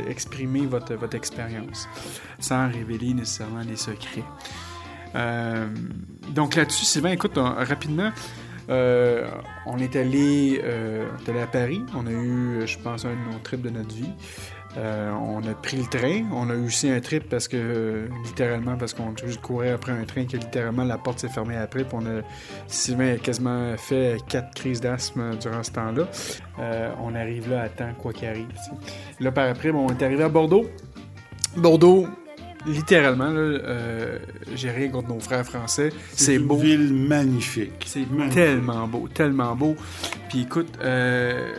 exprimez votre, votre expérience, sans révéler nécessairement les secrets. Euh, donc là-dessus, Sylvain, écoute, on- rapidement, euh, on est allé, euh, on est allé à Paris. On a eu, je pense, un de nos trips de notre vie. Euh, on a pris le train. On a eu aussi un trip parce que, euh, littéralement, parce qu'on couru après un train que littéralement la porte s'est fermée après. Puis on a, Sylvain a quasiment fait quatre crises d'asthme durant ce temps-là. Euh, on arrive là à temps, quoi qu'il arrive. Là, par après, bon, on est arrivé à Bordeaux. Bordeaux, littéralement, là, euh, j'ai rien contre nos frères français. C'est une beau. ville magnifique. C'est tellement beau, tellement beau. Puis écoute, euh,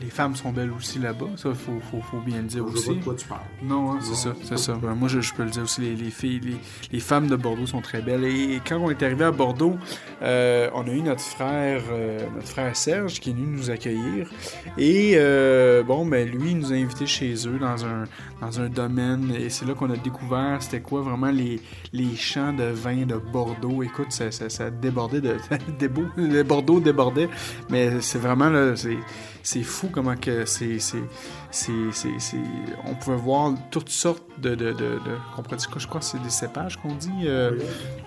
les femmes sont belles aussi là-bas. Ça, faut, faut, faut bien le dire Je aussi. vois de quoi tu parles. Non, hein, c'est ça, c'est ça. Ben, moi, je, je peux le dire aussi. Les, les filles, les, les femmes de Bordeaux sont très belles. Et quand on est arrivé à Bordeaux, euh, on a eu notre frère, euh, notre frère Serge qui est venu nous accueillir. Et euh, bon, ben lui, il nous a invités chez eux dans un, dans un domaine. Et c'est là qu'on a découvert c'était quoi vraiment les, les champs de vin de Bordeaux. Écoute, ça, ça, ça débordait de, Bordeaux débordait. Mais c'est vraiment là, c'est, c'est fou comment que c'est, c'est, c'est, c'est, c'est- on pouvait voir toutes sortes de, de, de, de- je crois que c'est des cépages qu'on dit. euh,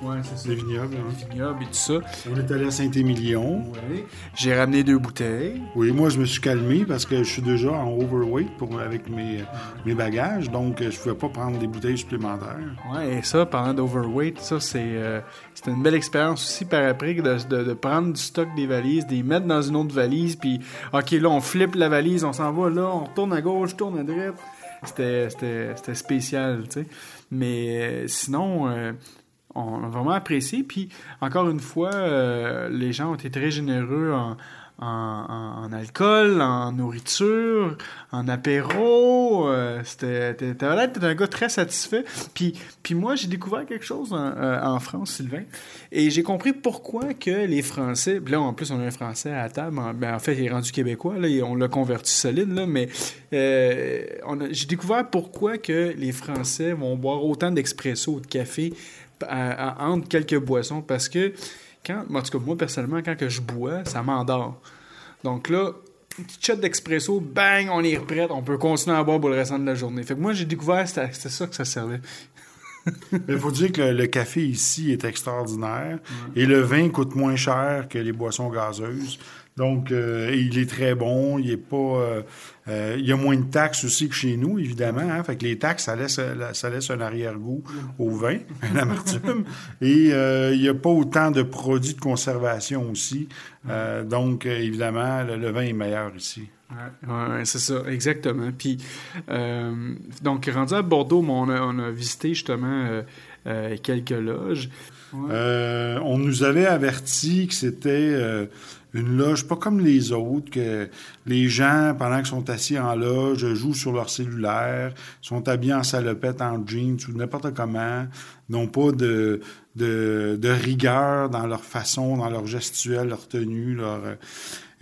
ouais, c'est ça. Des vignobles. hein. Des vignobles et tout ça. On est allé à Saint-Émilion. Oui. J'ai ramené deux bouteilles. Oui, moi, je me suis calmé parce que je suis déjà en overweight pour, avec mes, mes bagages, donc euh, je ne pouvais pas prendre des bouteilles supplémentaires. Ouais, et ça, parlant d'overweight, ça, c'est euh, c'était une belle expérience aussi par après de, prendre du stock des valises, de les mettre dans une autre valise, puis OK, là, on flippe la valise, on s'en va là, on retourne à gauche, tourne à droite. C'était, spécial, tu sais. Mais euh, sinon, euh, on a vraiment apprécié. Puis, encore une fois, euh, les gens ont été très généreux en, en, alcool, en nourriture, en apéro. euh, c'était, un gars très satisfait. Puis, puis moi, j'ai découvert quelque chose en, euh, France, Sylvain. Et j'ai compris pourquoi que les Français... là, en plus, on a un Français à la table. En, ben, en fait, il est rendu québécois. On l'a converti solide. Là, mais euh, j'ai découvert pourquoi que les Français vont boire autant d'expresso ou de café entre quelques boissons. Parce que, quand, en tout cas, moi, personnellement, quand que je bois, ça m'endort. Donc là, une petite shot d'expresso, bang, on est prêt, on peut continuer à boire pour le restant de la journée. Fait que moi, j'ai découvert que c'était ça que ça servait. Il faut dire que le, le café ici est extraordinaire et le vin coûte moins cher que les boissons gazeuses. Donc, euh, il est très bon. Il est pas. euh, euh, il y a moins de taxes aussi que chez nous, évidemment. Hein, fait que les taxes, ça laisse, ça laisse un arrière-goût au vin, un amertume. Et il n'y a pas autant de produits de conservation aussi. Donc, évidemment, le, le vin est meilleur ici. Ouais, ouais, c'est ça, exactement. Puis, donc, rendu à Bordeaux, on, a, on a visité justement quelques loges. On nous avait averti que c'était une loge pas comme les autres, que les gens, pendant qu'ils sont assis en loge, jouent sur leur cellulaire, sont habillés en salopette, en jeans ou n'importe comment, n'ont pas de, de, rigueur dans leur façon, dans leur gestuelle, leur tenue, leur...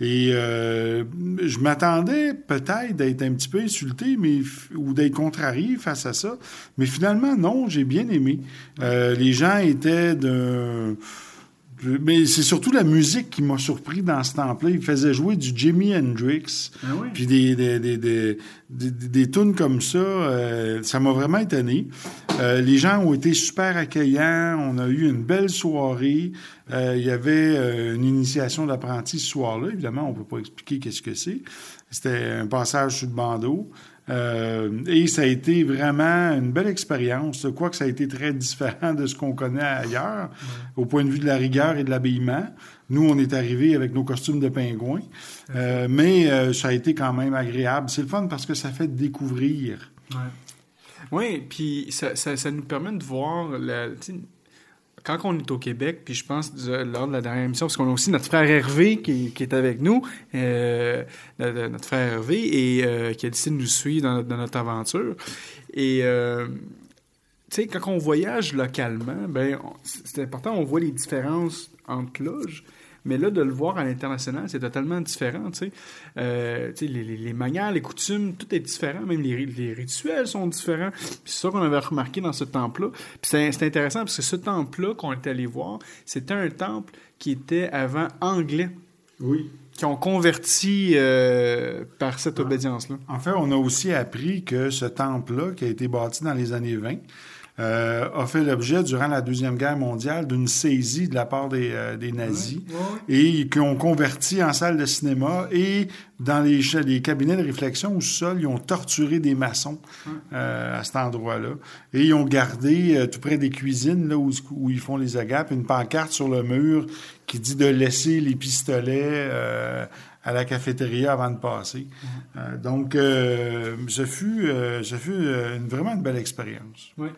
Et euh, je m'attendais peut-être d'être un petit peu insulté mais, ou d'être contrarié face à ça. Mais finalement, non, j'ai bien aimé. Euh, les gens étaient de... Mais c'est surtout la musique qui m'a surpris dans ce temple-là. Ils faisaient jouer du Jimi Hendrix, Ah oui? puis des, des, des, des, des, des tunes comme ça. euh, ça m'a vraiment étonné. Euh, les gens ont été super accueillants. On a eu une belle soirée. Euh, il y avait euh, une initiation d'apprenti ce soir-là. Évidemment, on peut pas expliquer qu'est-ce que c'est. C'était un passage sur le bandeau. Euh, et ça a été vraiment une belle expérience, quoique ça a été très différent de ce qu'on connaît ailleurs, au point de vue de la rigueur et de l'habillement. Nous, on est arrivés avec nos costumes de pingouins, euh, mais euh, ça a été quand même agréable. C'est le fun parce que ça fait découvrir. Ouais. Oui, puis ça, ça, ça nous permet de voir la, quand on est au Québec, puis je pense lors de la dernière émission, parce qu'on a aussi notre frère Hervé qui, est avec nous, euh, notre frère Hervé, et euh, qui a décidé de nous suivre dans, notre aventure. Et euh, tu sais, quand on voyage localement, ben c'est important, on voit les différences entre loges. Mais là, de le voir à l'international, c'est totalement différent, tu sais. Euh, les, les- les manières, les coutumes, tout est différent. Même les, ri- les rituels sont différents. C'est ça qu'on avait remarqué dans ce temple-là. Puis c'est c'est intéressant parce que ce temple-là qu'on est allé voir, c'était un temple qui était avant anglais. Oui. Qui ont converti euh, par cette obédience-là. En fait, on a aussi appris que ce temple-là, qui a été bâti dans les années 20, euh, a fait l'objet, durant la Deuxième Guerre mondiale, d'une saisie de la part des, euh, des nazis et qui ont converti en salle de cinéma et dans les, les cabinets de réflexion au sol, ils ont torturé des maçons euh, à cet endroit-là. Et ils ont gardé, tout près des cuisines, là où, où ils font les agapes, une pancarte sur le mur qui dit de laisser les pistolets à la cafétéria avant de passer. Euh, donc, euh, ce fut, euh, ce fut euh, une- vraiment une belle expérience. Oui.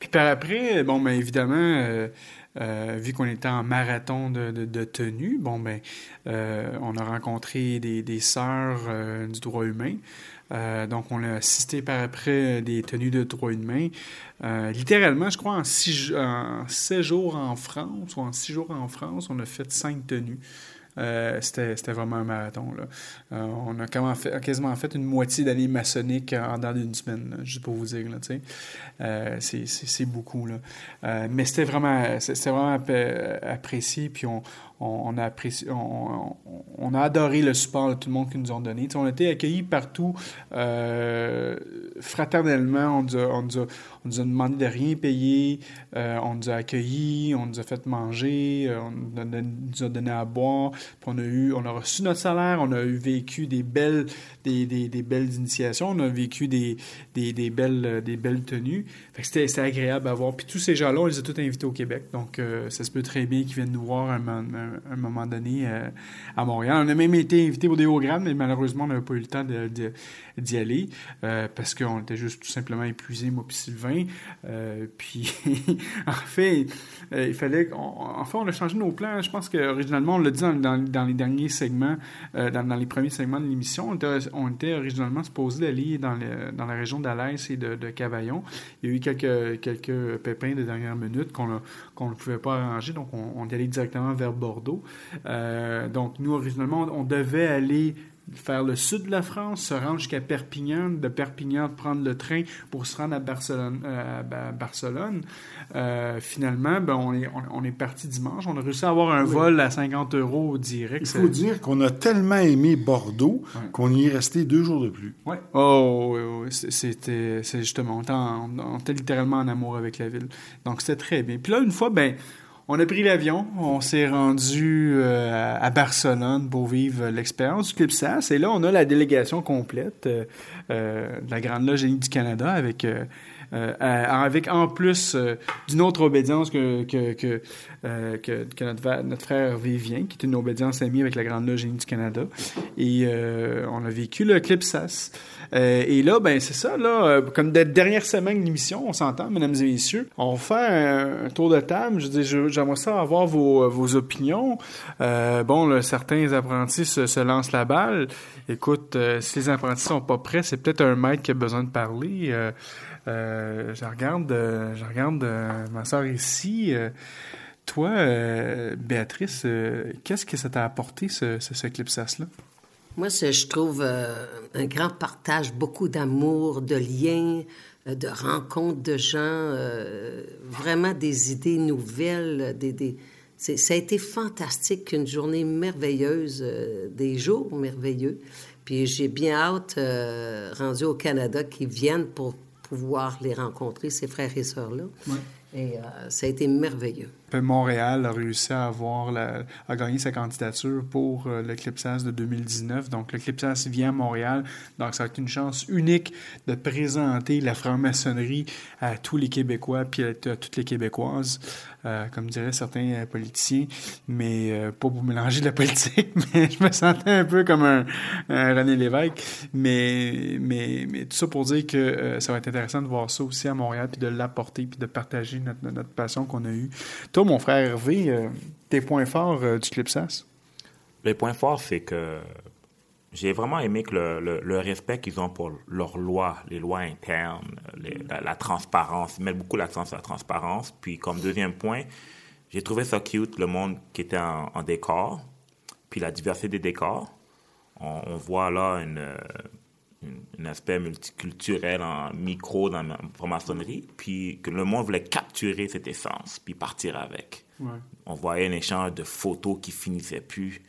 Puis par après, bon, ben évidemment, vu qu'on était en marathon de, de, de tenue, bon, ben, on a rencontré des, des sœurs du droit humain. Donc, on a assisté par après des tenues de droit humain. Littéralement, je crois, en six, en sept jours en France, ou en six jours en France, on a fait cinq tenues. Euh, c'était vraiment un marathon. Là. Euh, on a quasiment fait, quasiment fait une moitié d'année maçonnique en dans d'une semaine, juste pour vous dire. Euh, c'est- beaucoup. Là. Euh, mais c'était vraiment, vraiment ap- apprécié. Puis on, on, a apprécié, on, a adoré le support de tout le monde qui nous ont donné. On a été accueillis partout fraternellement. On nous, a, on, nous a, demandé de rien payer. On nous a accueillis, on nous a fait manger, on nous a donné à boire. On a eu, on a reçu notre salaire, on a eu vécu des belles, des, des, des belles initiations, on a vécu des, des, des belles, euh, des belles tenues. Fait que c'était agréable à voir. Puis tous ces gens-là, on les a tous invités au Québec. Donc euh, ça se peut très bien qu'ils viennent nous voir à un, un- moment donné euh, à Montréal. On a même été invités pour des hologrammes, mais malheureusement, on n'avait pas eu le temps d'y aller parce qu'on était juste tout simplement épuisés, moi puis Sylvain. Puis en fait, il fallait fait, on a changé nos plans. Je pense qu'originalement, on l'a dit dans, dans- dans les derniers segments, euh, dans, les premiers segments de l'émission, on était, on originalement supposé d'aller dans, la région d'Alès et de, Cavaillon. Il y a eu quelques, pépins de dernière minute qu'on ne pouvait pas arranger, donc on, on est allé directement vers Bordeaux. Euh, donc nous, originalement, on devait aller faire le sud de la France, se rendre jusqu'à Perpignan, de Perpignan prendre le train pour se rendre à Barcelone. euh, à Barcelone. Euh, finalement, ben, on est, on, on est parti dimanche. On a réussi à avoir un Oui. vol à 50 euros direct. Il faut dire qu'on a tellement aimé Bordeaux qu'on y est resté deux jours de plus. Ouais. Oh, oui, c'était, c'est justement, on était, en- on était littéralement en amour avec la ville. Donc, c'était très bien. Puis là, une fois, ben, on a pris l'avion, on s'est rendu euh, à Barcelone pour vivre l'expérience du Clipsas. Et là, on a la délégation complète euh, euh, de la Grande Loge du Canada avec, euh, avec en plus d'une autre obédience que, que, que, notre, frère Vivien, qui est une obédience amie avec la Grande Loge du Canada. Et on a vécu le Clipsas. Euh, et là, ben c'est ça, là, euh, comme de dernière semaine de l'émission, on s'entend, mesdames et messieurs. On fait un, tour de table. Je dis, j'aimerais ça avoir vos, euh, opinions. Bon, là, certains apprentis se, lancent la balle. Écoute, si les apprentis sont pas prêts, c'est peut-être un maître qui a besoin de parler. Je regarde, ma soeur ici. Toi, Béatrice, qu'est-ce que ça t'a apporté, ce, ce, ce clipsas-là? Moi, je trouve euh, un grand partage, beaucoup d'amour, de liens, euh, de rencontres de gens, euh, vraiment des idées nouvelles. Des, des- ça a été fantastique, une journée merveilleuse, euh, des jours merveilleux. Puis j'ai bien hâte, euh, rendu au Canada, qu'ils viennent pour pouvoir les rencontrer, ces frères et sœurs-là. Ouais. Et euh, ça a été merveilleux. Montréal a réussi à avoir la, à gagner sa candidature pour euh, le Clipsas de 2019. Donc, le Clipsas vient à Montréal. Donc, ça va être une chance unique de présenter la franc-maçonnerie à tous les Québécois puis à, toutes les Québécoises, euh, comme diraient certains euh, politiciens. Mais pas pour mélanger de la politique, mais je me sentais un peu comme un, René Lévesque. Mais, mais, mais tout ça pour dire que ça va être intéressant de voir ça aussi à Montréal puis de l'apporter puis de partager notre, notre passion qu'on a eue. Mon frère Hervé, euh, tes points forts euh, du Clipsas? Les points forts, c'est que j'ai vraiment aimé que le, respect qu'ils ont pour leurs lois, les lois internes, la, transparence. Ils mettent beaucoup l'accent sur la transparence. Puis, comme deuxième point, j'ai trouvé ça cute, le monde qui était en, décor, puis la diversité des décors. On, voit là une- un aspect multiculturel en micro dans la franc-maçonnerie, puis que le monde voulait capturer cette essence, puis partir avec. Ouais. On voyait un échange de photos qui finissait plus,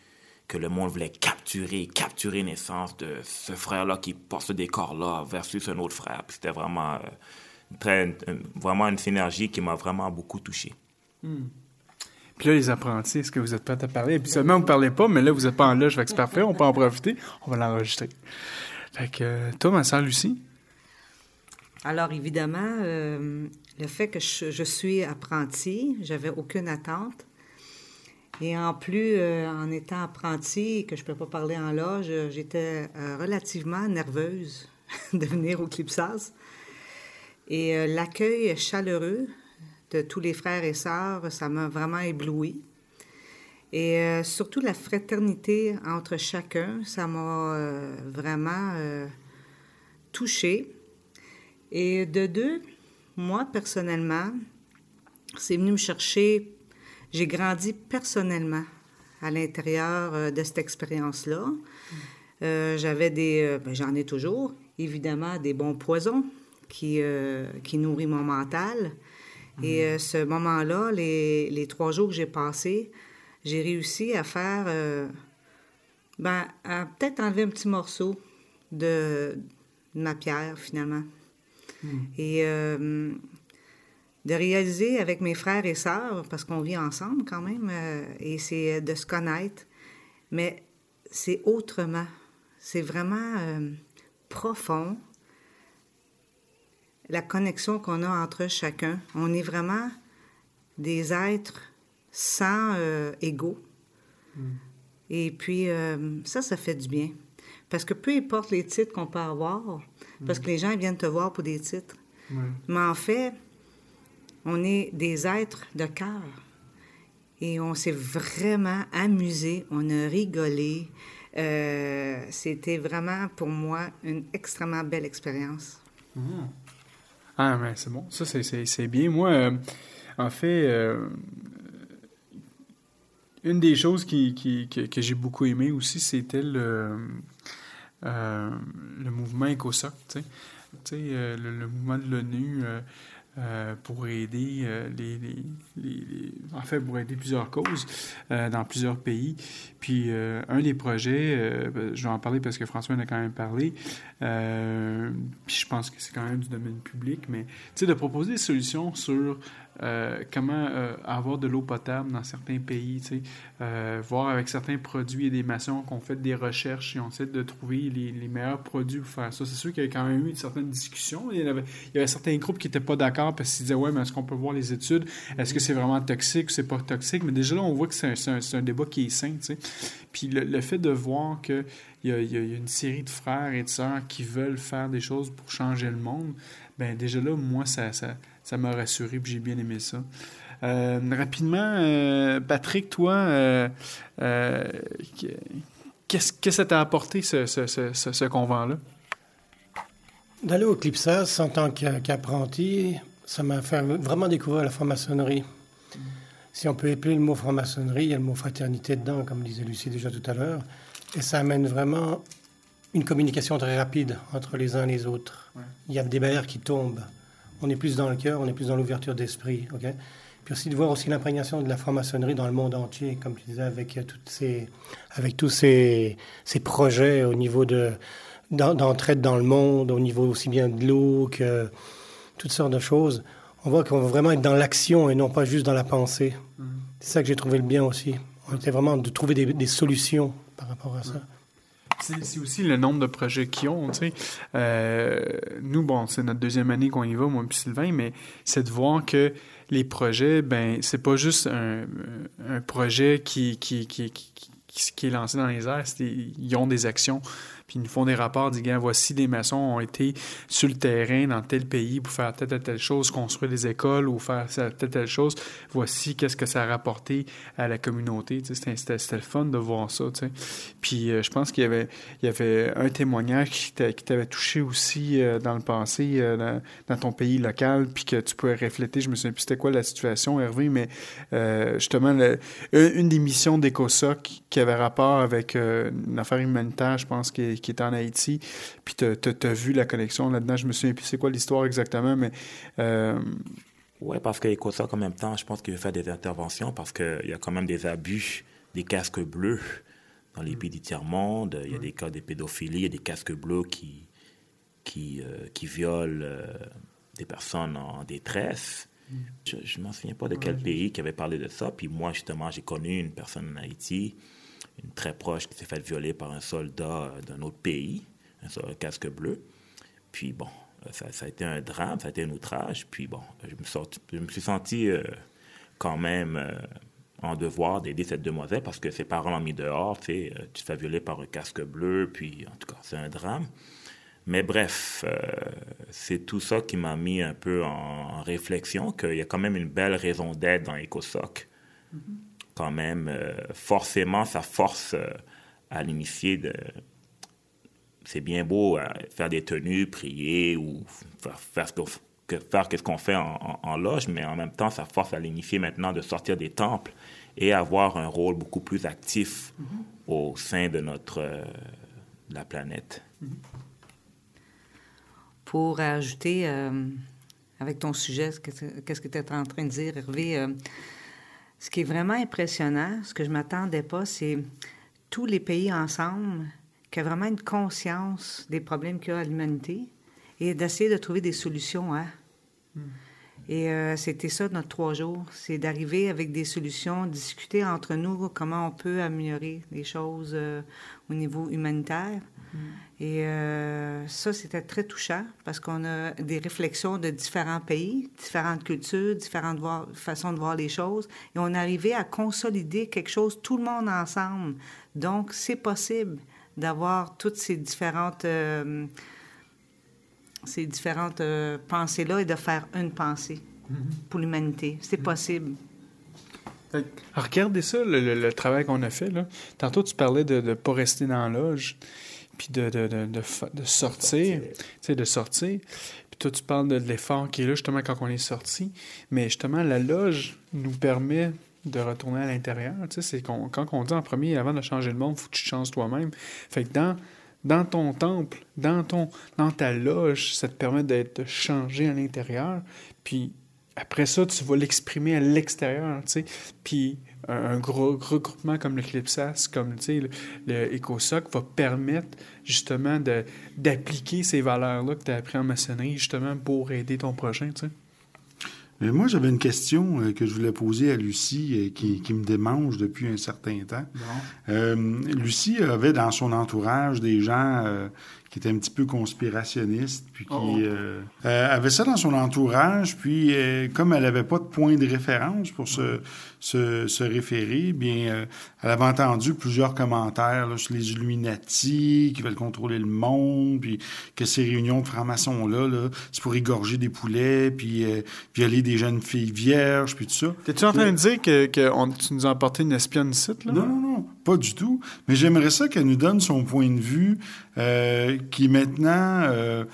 que le monde voulait capturer, capturer une essence de ce frère-là qui porte ce décor-là versus un autre frère. Puis C'était vraiment, euh, une très, une- vraiment une synergie qui m'a vraiment beaucoup touché. Hmm. Puis là, les apprentis, est-ce que vous êtes prêts à parler? Habituellement, vous ne parlez pas, mais là, vous n'êtes pas en loge, c'est parfait, on peut en profiter. On va l'enregistrer. Fait que, toi, ma sœur Lucie? Alors, évidemment, euh, le fait que je, je suis apprentie, j'avais aucune attente. Et en plus, euh, en étant apprentie que je ne peux pas parler en loge, j'étais euh, relativement nerveuse de venir au Clipsas. Et l'accueil chaleureux de tous les frères et sœurs, ça m'a vraiment ébloui. Et euh, surtout la fraternité entre chacun, ça m'a euh, vraiment euh, touchée. Et de deux, moi, personnellement, c'est venu me chercher. J'ai grandi personnellement à l'intérieur euh, de cette expérience-là. J'avais des. ben, J'en ai toujours, évidemment, des bons poisons qui, qui nourrissent mon mental. Et euh, ce moment-là, les, les trois jours que j'ai passés, j'ai réussi à faire. euh, ben, à peut-être enlever un petit morceau de, de ma pierre, finalement. Et euh, de réaliser avec mes frères et sœurs, parce qu'on vit ensemble quand même, euh, et c'est de se connaître, mais c'est autrement. C'est vraiment profond, la connexion qu'on a entre chacun. On est vraiment des êtres sans euh, ego. Et puis, euh, ça, ça fait du bien. Parce que peu importe les titres qu'on peut avoir, parce que les gens ils viennent te voir pour des titres. Mais en fait, on est des êtres de cœur. Et on s'est vraiment amusé, on a rigolé. Euh, C'était vraiment pour moi une extrêmement belle expérience. Ah, mais c'est bon. Ça, c'est- bien. Moi, euh, en fait, euh, une des choses qui, que, j'ai beaucoup aimé aussi, c'était le, euh, le mouvement ECOSOC, euh, le, mouvement de l'ONU euh, pour aider les, en fait, pour aider plusieurs causes dans plusieurs pays. Puis, un des projets, ben, je vais en parler parce que François en a quand même parlé, puis je pense que c'est quand même du domaine public, mais tu sais, de proposer des solutions sur euh, comment euh, avoir de l'eau potable dans certains pays, euh, voir avec certains produits et des maçons qu'on fait des recherches et on essaie de trouver les, meilleurs produits pour faire ça. C'est sûr qu'il y avait quand même eu certaines discussions. Il y avait, il y avait certains groupes qui n'étaient pas d'accord parce qu'ils disaient Ouais, mais est-ce qu'on peut voir les études? Est-ce que c'est vraiment toxique ou c'est pas toxique? Mais déjà là, on voit que c'est un, débat qui est sain. Puis le, fait de voir a, il y a- a une série de frères et de sœurs qui veulent faire des choses pour changer le monde, ben déjà là, moi, ça, ça m'a rassuré puis j'ai bien aimé ça. Euh, rapidement, euh, Patrick, toi, euh, qu'est-ce que ça t'a apporté, ce, ce, ce, ce- convent-là? D'aller au Clipsas en tant qu'a- qu'apprenti, ça m'a fait vraiment découvrir la franc-maçonnerie. Si on peut épeler le mot franc-maçonnerie, il y a le mot fraternité dedans, comme disait Lucie déjà tout à l'heure. Et ça amène vraiment une communication très rapide entre les uns et les autres. Il y a des barrières qui tombent. On est plus dans le cœur, on est plus dans l'ouverture d'esprit. ok? Puis aussi de voir aussi l'imprégnation de la franc-maçonnerie dans le monde entier, comme tu disais, avec, euh, toutes ces, avec tous ces, ces projets au niveau de, d'en- d'entraide dans le monde, au niveau aussi bien de l'eau que toutes sortes de choses. on voit qu'on va vraiment être dans l'action et non pas juste dans la pensée. C'est ça que j'ai trouvé le bien aussi. On était vraiment de trouver des, des solutions par rapport à ça. C'est aussi le nombre de projets qu'ils ont. Euh, nous, bon, c'est notre deuxième année qu'on y va, moi et Sylvain, mais c'est de voir que les projets, ben, c'est pas juste un, projet qui, qui, est lancé dans les airs, ils ont des actions. Puis ils nous font des rapports, disent, Gars, voici des maçons ont été sur le terrain dans tel pays pour faire telle, telle, telle chose, construire des écoles ou faire telle, telle chose. Voici qu'est-ce que ça a rapporté à la communauté. C'était le fun de voir ça. Puis euh, je pense qu'il y avait, il y avait un témoignage qui t'a- qui t'avait touché aussi euh, dans le passé, euh, dans, ton pays local, puis que tu pouvais refléter. Je me souviens plus c'était quoi la situation, Hervé, mais justement, une des missions d'ECOSOC qui avait rapport avec une affaire humanitaire, je pense, qui, qui était en Haïti, puis tu as vu la connexion là-dedans. Je me souviens plus c'est quoi l'histoire exactement, mais... euh, Oui, parce qu'EcoSoc, en même temps, je pense qu'il veut faire des interventions parce qu'il y a quand même des abus des casques bleus dans les pays du tiers-monde. Il y a des cas de pédophilie, il y a des casques bleus qui, qui, euh, qui violent euh, des personnes en détresse. Je ne m'en souviens pas de quel pays qui avait parlé de ça. Puis moi, justement, j'ai connu une personne en Haïti, une très proche, qui s'est fait violer par un soldat euh, d'un autre pays, un casque bleu. Puis bon, euh, ça, a été un drame, ça a été un outrage. Puis bon, je me, suis senti euh, quand même en devoir d'aider cette demoiselle parce que ses parents l'ont mis dehors. Tu tu te fais violer par un casque bleu, puis en tout cas, c'est un drame. Mais bref, c'est tout ça qui m'a mis un peu en, réflexion qu'il y a quand même une belle raison d'être dans EcoSoc. Quand même, euh, forcément, ça force euh, à l'initié de, c'est bien beau euh, faire des tenues, prier ou faire, faire ce qu'on que, faire ce qu'on fait en, en- en loge, mais en même temps, ça force à l'initier maintenant de sortir des temples et avoir un rôle beaucoup plus actif au sein de notre euh, de la planète. Pour ajouter euh, avec ton sujet, ce que- qu'est-ce que tu es en train de dire, Hervé, euh, ce qui est vraiment impressionnant, ce que je m'attendais pas, c'est tous les pays ensemble qui ont vraiment une conscience des problèmes qu'il y a à l'humanité et d'essayer de trouver des solutions à. Et euh, c'était ça notre trois jours, c'est d'arriver avec des solutions, discuter entre nous comment on peut améliorer les choses euh, au niveau humanitaire. Et euh, ça, c'était très touchant parce qu'on a des réflexions de différents pays, différentes cultures, différentes voir- façons de voir les choses. Et on est arrivé à consolider quelque chose, tout le monde ensemble. Donc, c'est possible d'avoir toutes ces différentes, euh, ces différentes euh, pensées-là et de faire une pensée pour l'humanité. C'est possible. Alors, regardez ça, le, le- le travail qu'on a fait. Là. Tantôt, tu parlais de ne pas rester dans la loge, puis de, de, de, de, sortir, tu sais, de sortir. Puis toi, tu parles de l'effort qui est là, justement, quand on est sorti. Mais justement, la loge nous permet de retourner à l'intérieur. Tu sais, c'est qu'on- quand on dit en premier, avant de changer le monde, il faut que tu changes toi-même. Fait que dans, dans ton temple, dans, ton, dans ta loge, ça te permet d'être changé à l'intérieur. Puis après ça, tu vas l'exprimer à l'extérieur, tu sais. Puis un, gros regroupement comme le Clipsas, comme tu sais, le, le EcoSoc va permettre justement d'appliquer ces valeurs-là que tu as appris en maçonnerie, justement pour aider ton prochain, tu sais. Mais moi, j'avais une question euh, que je voulais poser à Lucie euh, qui, qui me démange depuis un certain temps. Euh, Lucie avait dans son entourage des gens qui étaient un petit peu conspirationnistes, puis qui Oh. euh, avait ça dans son entourage, puis comme elle n'avait pas de point de référence pour se, se, se référer, bien, euh, elle avait entendu plusieurs commentaires là, sur les Illuminati qui veulent contrôler le monde, puis que ces réunions de francs-maçons-là, là, c'est pour égorger des poulets, puis euh, violer des jeunes filles vierges, puis tout ça. T'es-tu en train de dire que, que on- tu nous as apporté une espionne ici, là? Non, non, non, pas du tout. Mais j'aimerais ça qu'elle nous donne son point de vue, euh, qui est maintenant euh,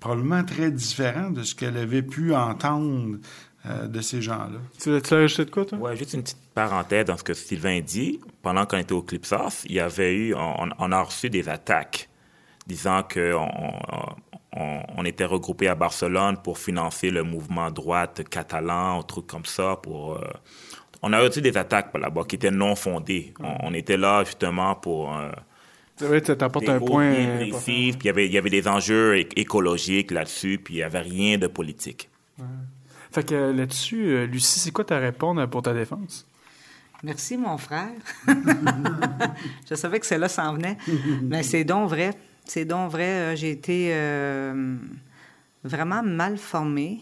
probablement très différent de ce qu'elle avait pu entendre de ces gens-là. Tu l'as rajouté de quoi, toi? Ouais, juste une petite parenthèse dans ce que Sylvain dit. Pendant qu'on était au Clipsas, il y avait eu, on, on a reçu des attaques disant que on, était regroupés à Barcelone pour financer le mouvement droite catalan, un truc comme ça. Pour, euh, on a reçu des attaques par là-bas qui étaient non fondées. On, on était là justement pour euh, C'est vrai, tu t'apportes des un point. puis il y avait, il y avait des enjeux écologiques là-dessus, puis il n'y avait rien de politique. Fait que euh, là-dessus, euh, Lucie, c'est quoi ta réponse pour ta défense? Merci, mon frère. je savais que celle-là s'en venait. Mais c'est donc vrai. C'est donc vrai. Euh, J'ai été euh, vraiment mal formée.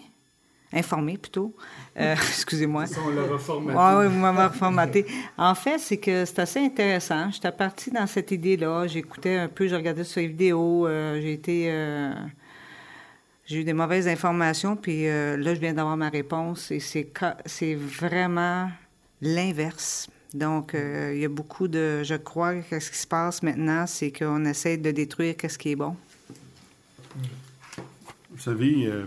Informée, plutôt. Euh, Excusez-moi. On l'a reformaté. Oui, oui, vous m'avez reformaté. En fait, c'est que c'est assez intéressant. J'étais partie dans cette idée-là. J'écoutais un peu, je regardais sur les vidéos. euh, J'ai été... euh, j'ai eu des mauvaises informations, puis euh, là, je viens d'avoir ma réponse, et c'est vraiment l'inverse. Donc, euh, il y a beaucoup de... Je crois que ce qui se passe maintenant, c'est qu'on essaie de détruire ce qui est bon. Vous savez, euh,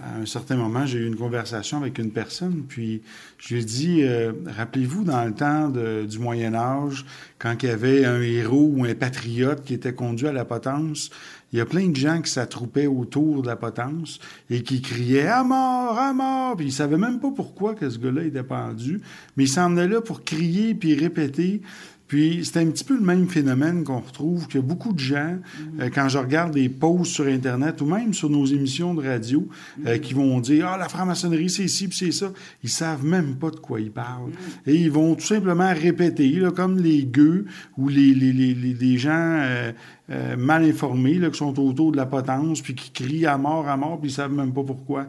à un certain moment, j'ai eu une conversation avec une personne, puis je lui ai dit, rappelez-vous, dans le temps du Moyen Âge, quand il y avait un héros ou un patriote qui était conduit à la potence, il y a plein de gens qui s'attroupaient autour de la potence et qui criaient « À mort! À mort! » Puis ils savaient même pas pourquoi que ce gars-là était pendu, mais il s'en là pour crier puis répéter. Puis c'est un petit peu le même phénomène qu'on retrouve que beaucoup de gens, euh, quand je regarde des posts sur Internet ou même sur nos émissions de radio, euh, qui vont dire Ah, la franc-maçonnerie, c'est ci, puis c'est ça. Ils savent même pas de quoi ils parlent. Et ils vont tout simplement répéter, là, comme les gueux ou les, les, les, les- gens euh, mal informés là, qui sont autour de la potence, puis qui crient à mort, à mort, puis ils savent même pas pourquoi.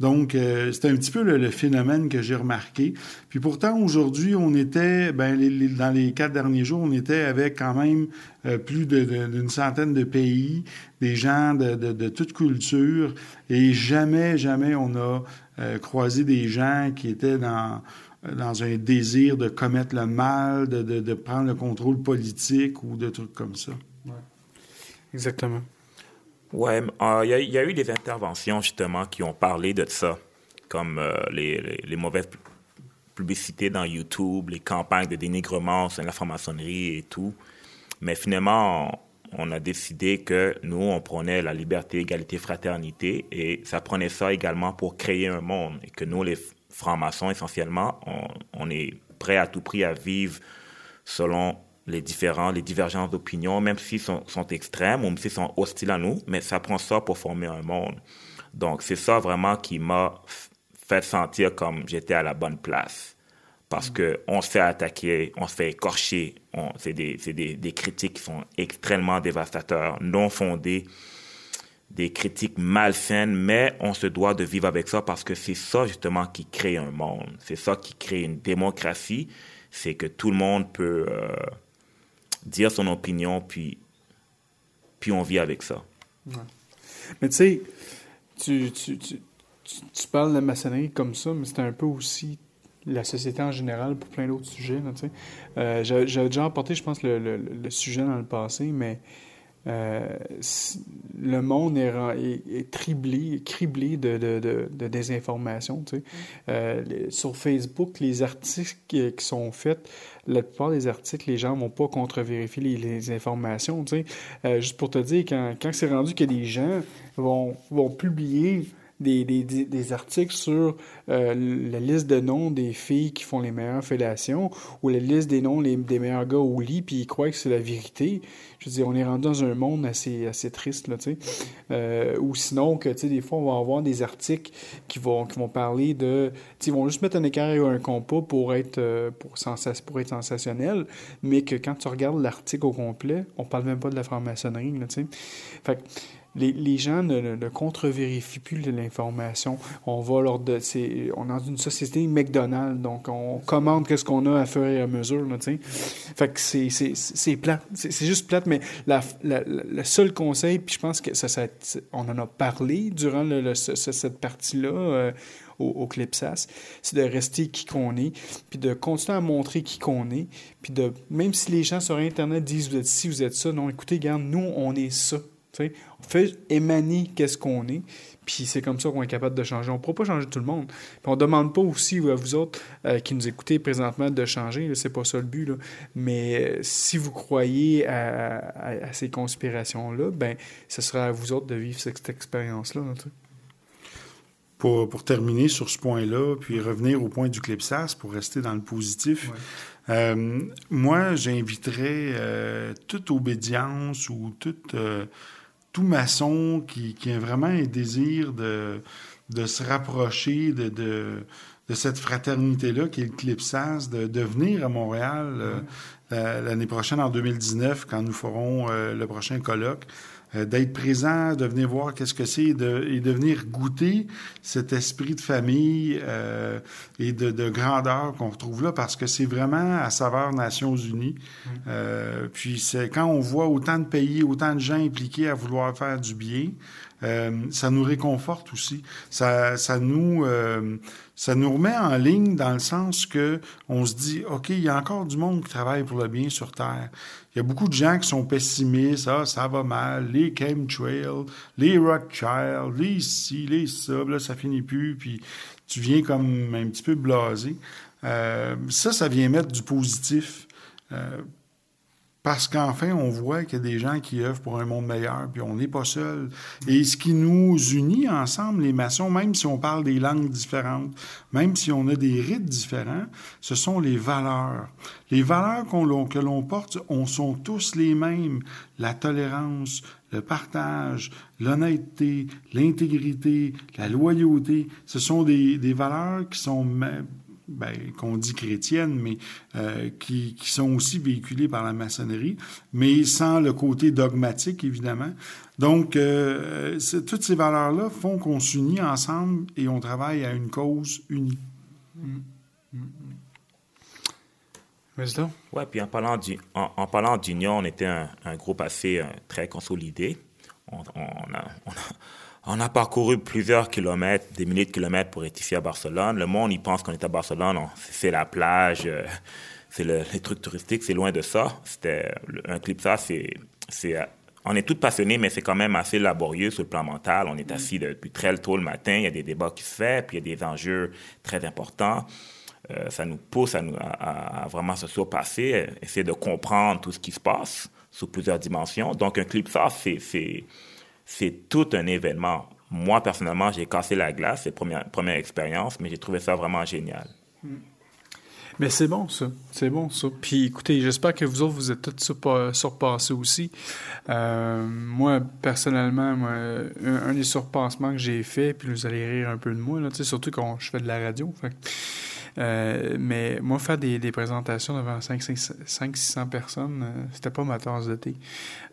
Donc, euh, c'est un petit peu le, le phénomène que j'ai remarqué. Puis pourtant, aujourd'hui, on était, ben, les- les- dans les quatre derniers jours, on était avec quand même euh, plus d'une centaine de pays, des gens de, de, de toute culture, et jamais, jamais on a euh, croisé des gens qui étaient dans dans un désir de commettre le mal, de, de, de prendre le contrôle politique ou de trucs comme ça. Exactement. Ouais, euh, il y, a- eu des interventions justement qui ont parlé de ça, comme euh, les, mauvaises pu- publicités dans YouTube, les campagnes de dénigrement sur la franc-maçonnerie et tout. Mais finalement, on a décidé que nous, on prenait la liberté, égalité, fraternité, et ça prenait ça également pour créer un monde, et que nous, les francs-maçons, essentiellement, on, on est prêts à tout prix à vivre selon les différents, les divergences d'opinion, même s'ils sont, sont extrêmes ou même s'ils sont hostiles à nous, mais ça prend ça pour former un monde. Donc, c'est ça vraiment qui m'a fait sentir comme j'étais à la bonne place. Parce que on se fait attaquer, on se fait écorcher, c'est des, des, des critiques qui sont extrêmement dévastateurs, non fondées, des critiques malsaines, mais on se doit de vivre avec ça parce que c'est ça justement qui crée un monde. C'est ça qui crée une démocratie. C'est que tout le monde peut euh, dire son opinion, puis, puis on vit avec ça. Ouais. Mais tu sais, tu, tu, tu, parles de la maçonnerie comme ça, mais c'est un peu aussi la société en général pour plein d'autres sujets. là, tu sais. Euh, J'avais déjà apporté, je pense, le, le, le sujet dans le passé, mais euh, le monde est, est, est triblé, criblé de, de, de, de désinformation. Tu sais. Euh, les- sur Facebook, les articles qui, qui sont faits, la plupart des articles, les gens vont pas contre-vérifier les, les informations. Euh, juste pour te dire, quand, quand c'est rendu que des gens vont publier des, des, des- articles sur euh, la liste de noms des filles qui font les meilleures fellations ou la liste des noms des meilleurs gars au lit, puis ils croient que c'est la vérité. Je veux dire, on est rendu dans un monde assez, assez triste, là, tu sais. Euh, ou sinon, que, tu sais, des fois, on va avoir des articles qui vont, qui vont parler de... Tu sais, ils vont juste mettre un écart ou un compas pour être, euh, pour, sensas- pour être sensationnel, mais que quand tu regardes l'article au complet, on parle même pas de la franc-maçonnerie, là, tu sais. Fait que les, gens ne, ne, contre-vérifient plus l'information. On va lors de... c'est- On est dans une société McDonald's, donc on commande qu'est-ce qu'on a à faire et à mesure, là. Fait que c'est- plate. C'est juste plate, mais la, la- la- le seul conseil, puis je pense que ça, on en a parlé durant cette partie-là euh, au, au Clipsas, c'est de rester qui qu'on est, puis de continuer à montrer qui qu'on est, puis de... Même si les gens sur Internet disent « vous êtes ci, vous êtes ça », non, écoutez, regarde, nous, on est ça. On fait émaner qu'est-ce qu'on est, puis c'est comme ça qu'on est capable de changer. On ne pourra pas changer tout le monde. Puis on ne demande pas aussi à vous autres euh, qui nous écoutez présentement de changer, c'est pas ça le but. Là. Mais euh, si vous croyez à, à- à ces conspirations-là, ben ce sera à vous autres de vivre cette, cette expérience-là. Pour, pour terminer sur ce point-là, puis revenir au point du clipsas pour rester dans le positif, euh, moi, j'inviterais toute obédience ou toute, tout maçon qui, qui a vraiment un désir de, de se rapprocher de, de, de cette fraternité-là qui est le Clipsas, de, de venir à Montréal euh, la- l'année prochaine, en 2019, quand nous ferons euh, le prochain colloque, d'être présent, de venir voir qu'est-ce que c'est et de, et de venir goûter cet esprit de famille euh, et de, de grandeur qu'on retrouve là, parce que c'est vraiment à saveur Nations Unies. Euh, puis c'est quand on voit autant de pays, autant de gens impliqués à vouloir faire du bien, euh, ça nous réconforte aussi. Ça, ça nous, euh, ça nous remet en ligne dans le sens que on se dit, ok, il y a encore du monde qui travaille pour le bien sur Terre. Il y a beaucoup de gens qui sont pessimistes, ah, ça va mal, les chemtrails, les Rothschild, les ci, les ça, là, ça finit plus, puis tu viens comme un petit peu blasé. Euh, ça, ça vient mettre du positif. Euh, parce qu'enfin, on voit qu'il y a des gens qui œuvrent pour un monde meilleur, puis on n'est pas seul. Et ce qui nous unit ensemble, les maçons, même si on parle des langues différentes, même si on a des rites différents, ce sont les valeurs. Les valeurs que l'on porte, on sont tous les mêmes. La tolérance, le partage, l'honnêteté, l'intégrité, la loyauté, ce sont des, des valeurs qui sont ben, qu'on dit chrétiennes, mais euh, qui, qui sont aussi véhiculées par la maçonnerie, mais sans le côté dogmatique, évidemment. Donc, euh, toutes ces valeurs-là font qu'on s'unit ensemble et on travaille à une cause unie. Ouais, puis en parlant du- en, en parlant d'union, on était un, un groupe assez euh, très consolidé. On, on a, on, a, on a parcouru plusieurs kilomètres, des milliers de kilomètres pour être ici à Barcelone. Le monde, il pense qu'on est à Barcelone, on- c'est la plage, euh, c'est le- les trucs touristiques, c'est loin de ça. C'était un clip ça, c'est, c'est, euh, on est tous passionnés, mais c'est quand même assez laborieux sur le plan mental. On est assis depuis très tôt le matin, il y a des débats qui se font, puis il y a des enjeux très importants. Euh, ça nous pousse à, nous- à- à- à vraiment se surpasser, essayer de comprendre tout ce qui se passe sous plusieurs dimensions. Donc, un clip ça, c'est, c'est, c'est tout un événement. Moi, personnellement, j'ai cassé la glace, c'est première, première expérience, mais j'ai trouvé ça vraiment génial. Mais c'est bon, ça. C'est bon, ça. Puis écoutez, j'espère que vous autres, vous êtes tous surpa- surpassés aussi. Euh, moi, personnellement, moi, un, des surpassements que j'ai fait, puis vous allez rire un peu de moi, là, surtout quand je fais de la radio. Euh, mais moi, faire des, présentations devant 500-600 personnes, euh, c'était pas ma tasse de thé.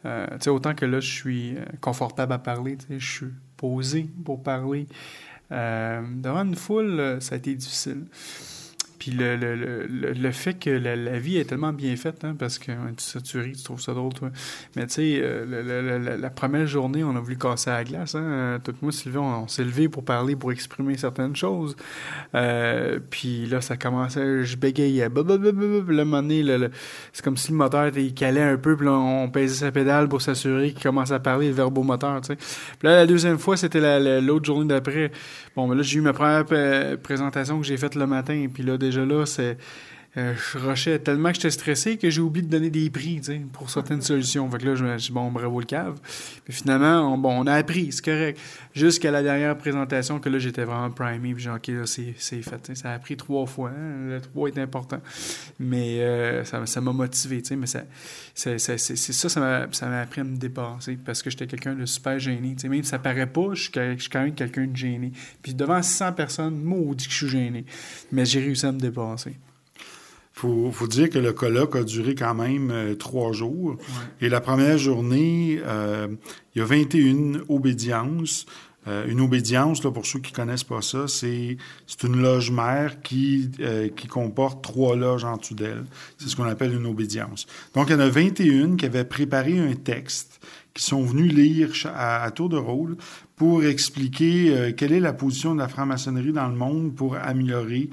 Euh, autant que là, je suis euh, confortable à parler, je suis posé pour parler. Devant une foule, ça a été difficile. Puis le, le, le, le- le fait que la, la vie est tellement bien faite, hein, parce que tu, ça, tu tu trouves ça drôle, toi. Mais tu sais, euh, le- le- le- la première journée, on a voulu casser la glace. Hein, Euh, tout moi, Sylvain, on, on s'est levé pour parler, pour exprimer certaines choses. Euh, puis là, ça commençait, je bégayais. Un moment donné, le- le- c'est comme si le moteur il calait un peu, puis on pesait sa pédale pour s'assurer qu'il commence à parler, le verbomoteur, tu sais. Puis là, la deuxième fois, c'était la- la- l'autre journée d'après. Bon, ben là, j'ai eu ma première euh, présentation que j'ai faite le matin, puis là, déjà là, c'est... euh, je rushais tellement que j'étais stressé que j'ai oublié de donner des prix, pour certaines solutions. Fait que là, je me suis dit, bon, bravo le cave. Puis finalement, on, bon, on a appris, c'est correct. Jusqu'à la dernière présentation, que là, j'étais vraiment primé, puis j'ai dit, OK, là, c'est c'est fait. Ça a pris trois fois. hein. Le trois est important. Mais euh, ça ça m'a motivé, mais ça, c'est ça, ça m'a ça m'a appris à me dépasser parce que j'étais quelqu'un de super gêné. Même si ça paraît pas, je suis quand je suis quand même quelqu'un de gêné. Puis devant 600 personnes, maudit que je suis gêné. Mais j'ai réussi à me dépasser. Faut, faut dire que le colloque a duré quand même euh, trois jours. Et la première journée, euh, il y a 21 obédiences. Euh, une obédience, là, pour ceux qui connaissent pas ça, c'est c'est une loge mère qui, euh, qui comporte trois loges en dessous d'elle. C'est ce qu'on appelle une obédience. Donc, il y en a 21 qui avaient préparé un texte, qui sont venus lire à, à tour de rôle pour expliquer euh, quelle est la position de la franc-maçonnerie dans le monde pour améliorer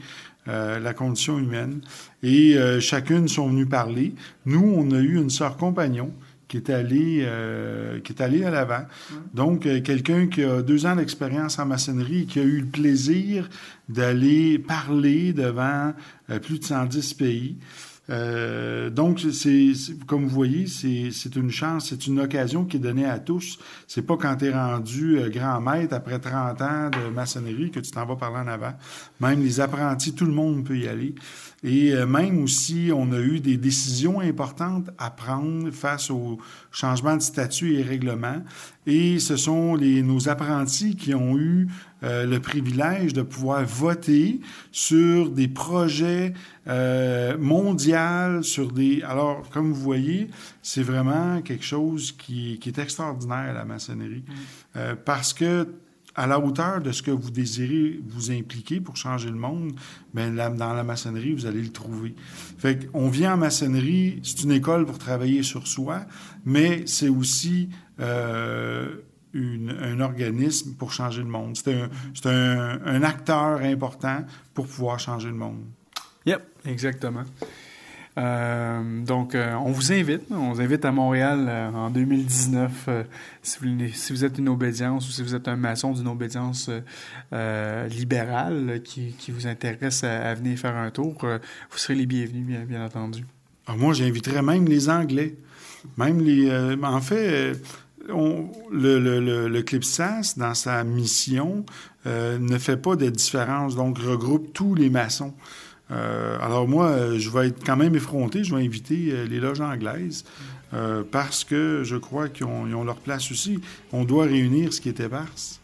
euh, la condition humaine. Et euh, chacune sont venues parler. Nous, on a eu une sœur compagnon qui est allée, euh, qui est allée à l'avant. Donc, euh, quelqu'un qui a deux ans d'expérience en maçonnerie et qui a eu le plaisir d'aller parler devant euh, plus de 110 pays. Euh, donc, c'est comme vous voyez, c'est une chance, c'est une occasion qui est donnée à tous. C'est pas quand tu es rendu euh, grand maître après 30 ans de maçonnerie que tu t'en vas parler en avant. Même les apprentis, tout le monde peut y aller. Et euh, même aussi, on a eu des décisions importantes à prendre face au changement de statut et règlement. Et ce sont les, nos apprentis qui ont eu euh, le privilège de pouvoir voter sur des projets euh, mondiaux, sur des... Alors, comme vous voyez, c'est vraiment quelque chose qui, qui, est extraordinaire, la maçonnerie, euh, parce que à la hauteur de ce que vous désirez vous impliquer pour changer le monde, bien, dans la maçonnerie, vous allez le trouver. Fait qu'on vient en maçonnerie, c'est une école pour travailler sur soi, mais c'est aussi euh, un organisme pour changer le monde. C'est un, c'est un, un, acteur important pour pouvoir changer le monde. Yep, exactement. Euh, donc, euh, on vous invite, on vous invite à Montréal euh, en 2019. Euh, si, vous, êtes une obédience ou si vous êtes un maçon d'une obédience libérale qui, vous intéresse à, venir faire un tour, vous serez les bienvenus, bien, entendu. Alors moi, j'inviterais même les Anglais. Même les. en fait, le, le CLIPSAS, dans sa mission, ne fait pas de différence, donc regroupe tous les maçons. Euh, alors moi, je vais être quand même effronté. Je vais inviter euh, les loges anglaises euh, parce que je crois qu'ils ont, ont, leur place aussi. On doit réunir ce qui est éparse.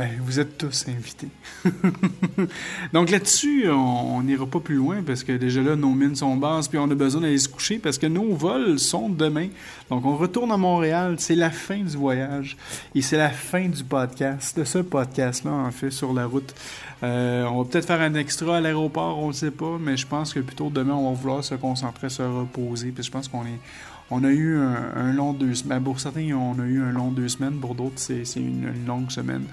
Bien, vous êtes tous invités. Donc là-dessus, on n'ira pas plus loin parce que déjà là, nos mines sont basses, puis on a besoin d'aller se coucher parce que nos vols sont demain. Donc on retourne à Montréal, c'est la fin du voyage et c'est la fin du podcast, de ce podcast-là, en fait, sur la route. Euh, on va peut-être faire un extra à l'aéroport, on ne sait pas, mais je pense que plutôt demain, on va vouloir se concentrer, se reposer, puis je pense qu'on est on a eu un, long deux semaines. Pour certains, on a eu un long deux semaines. Pour d'autres, c'est une, longue semaine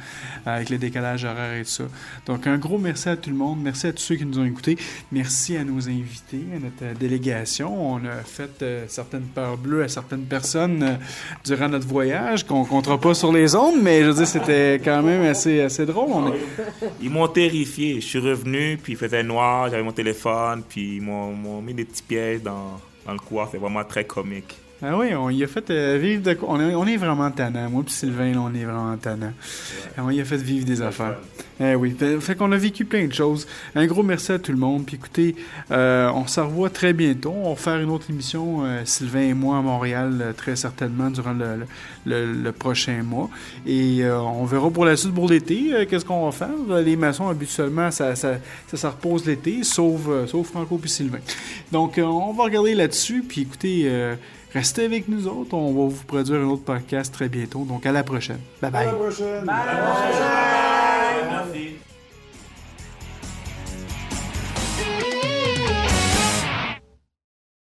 avec les décalages horaires et tout ça. Donc, un gros merci à tout le monde. Merci à tous ceux qui nous ont écoutés. Merci à nos invités, à notre délégation. On a fait euh, certaines peurs bleues à certaines personnes euh, durant notre voyage qu'on ne comptera pas sur les ondes, mais je veux dire, c'était quand même assez, assez drôle. Ils m'ont terrifié. Je suis revenu, puis il faisait noir, j'avais mon téléphone, puis ils m'ont mis des petits pièges dans dans le couloir. C'est vraiment très comique. Ah oui, on y a fait euh, vivre de on est, on est vraiment tannant. Moi puis Sylvain, là, on est vraiment tannant. Ouais. On y a fait vivre des affaires. Eh oui, fait qu'on a vécu plein de choses. Un gros merci à tout le monde. Puis écoutez, euh, on se revoit très bientôt. On va faire une autre émission, euh, Sylvain et moi, à Montréal, très certainement, durant le, le, le prochain mois. Et on verra pour la suite pour l'été, qu'est-ce qu'on va faire. Les maçons, habituellement, ça, ça, ça, ça repose l'été, sauf, sauf Franco puis Sylvain. Donc, on va regarder là-dessus. Puis écoutez... Restez avec nous autres. On va vous produire un autre podcast très bientôt. Donc, à la prochaine. Bye bye. À la prochaine. Bye. bye. Merci.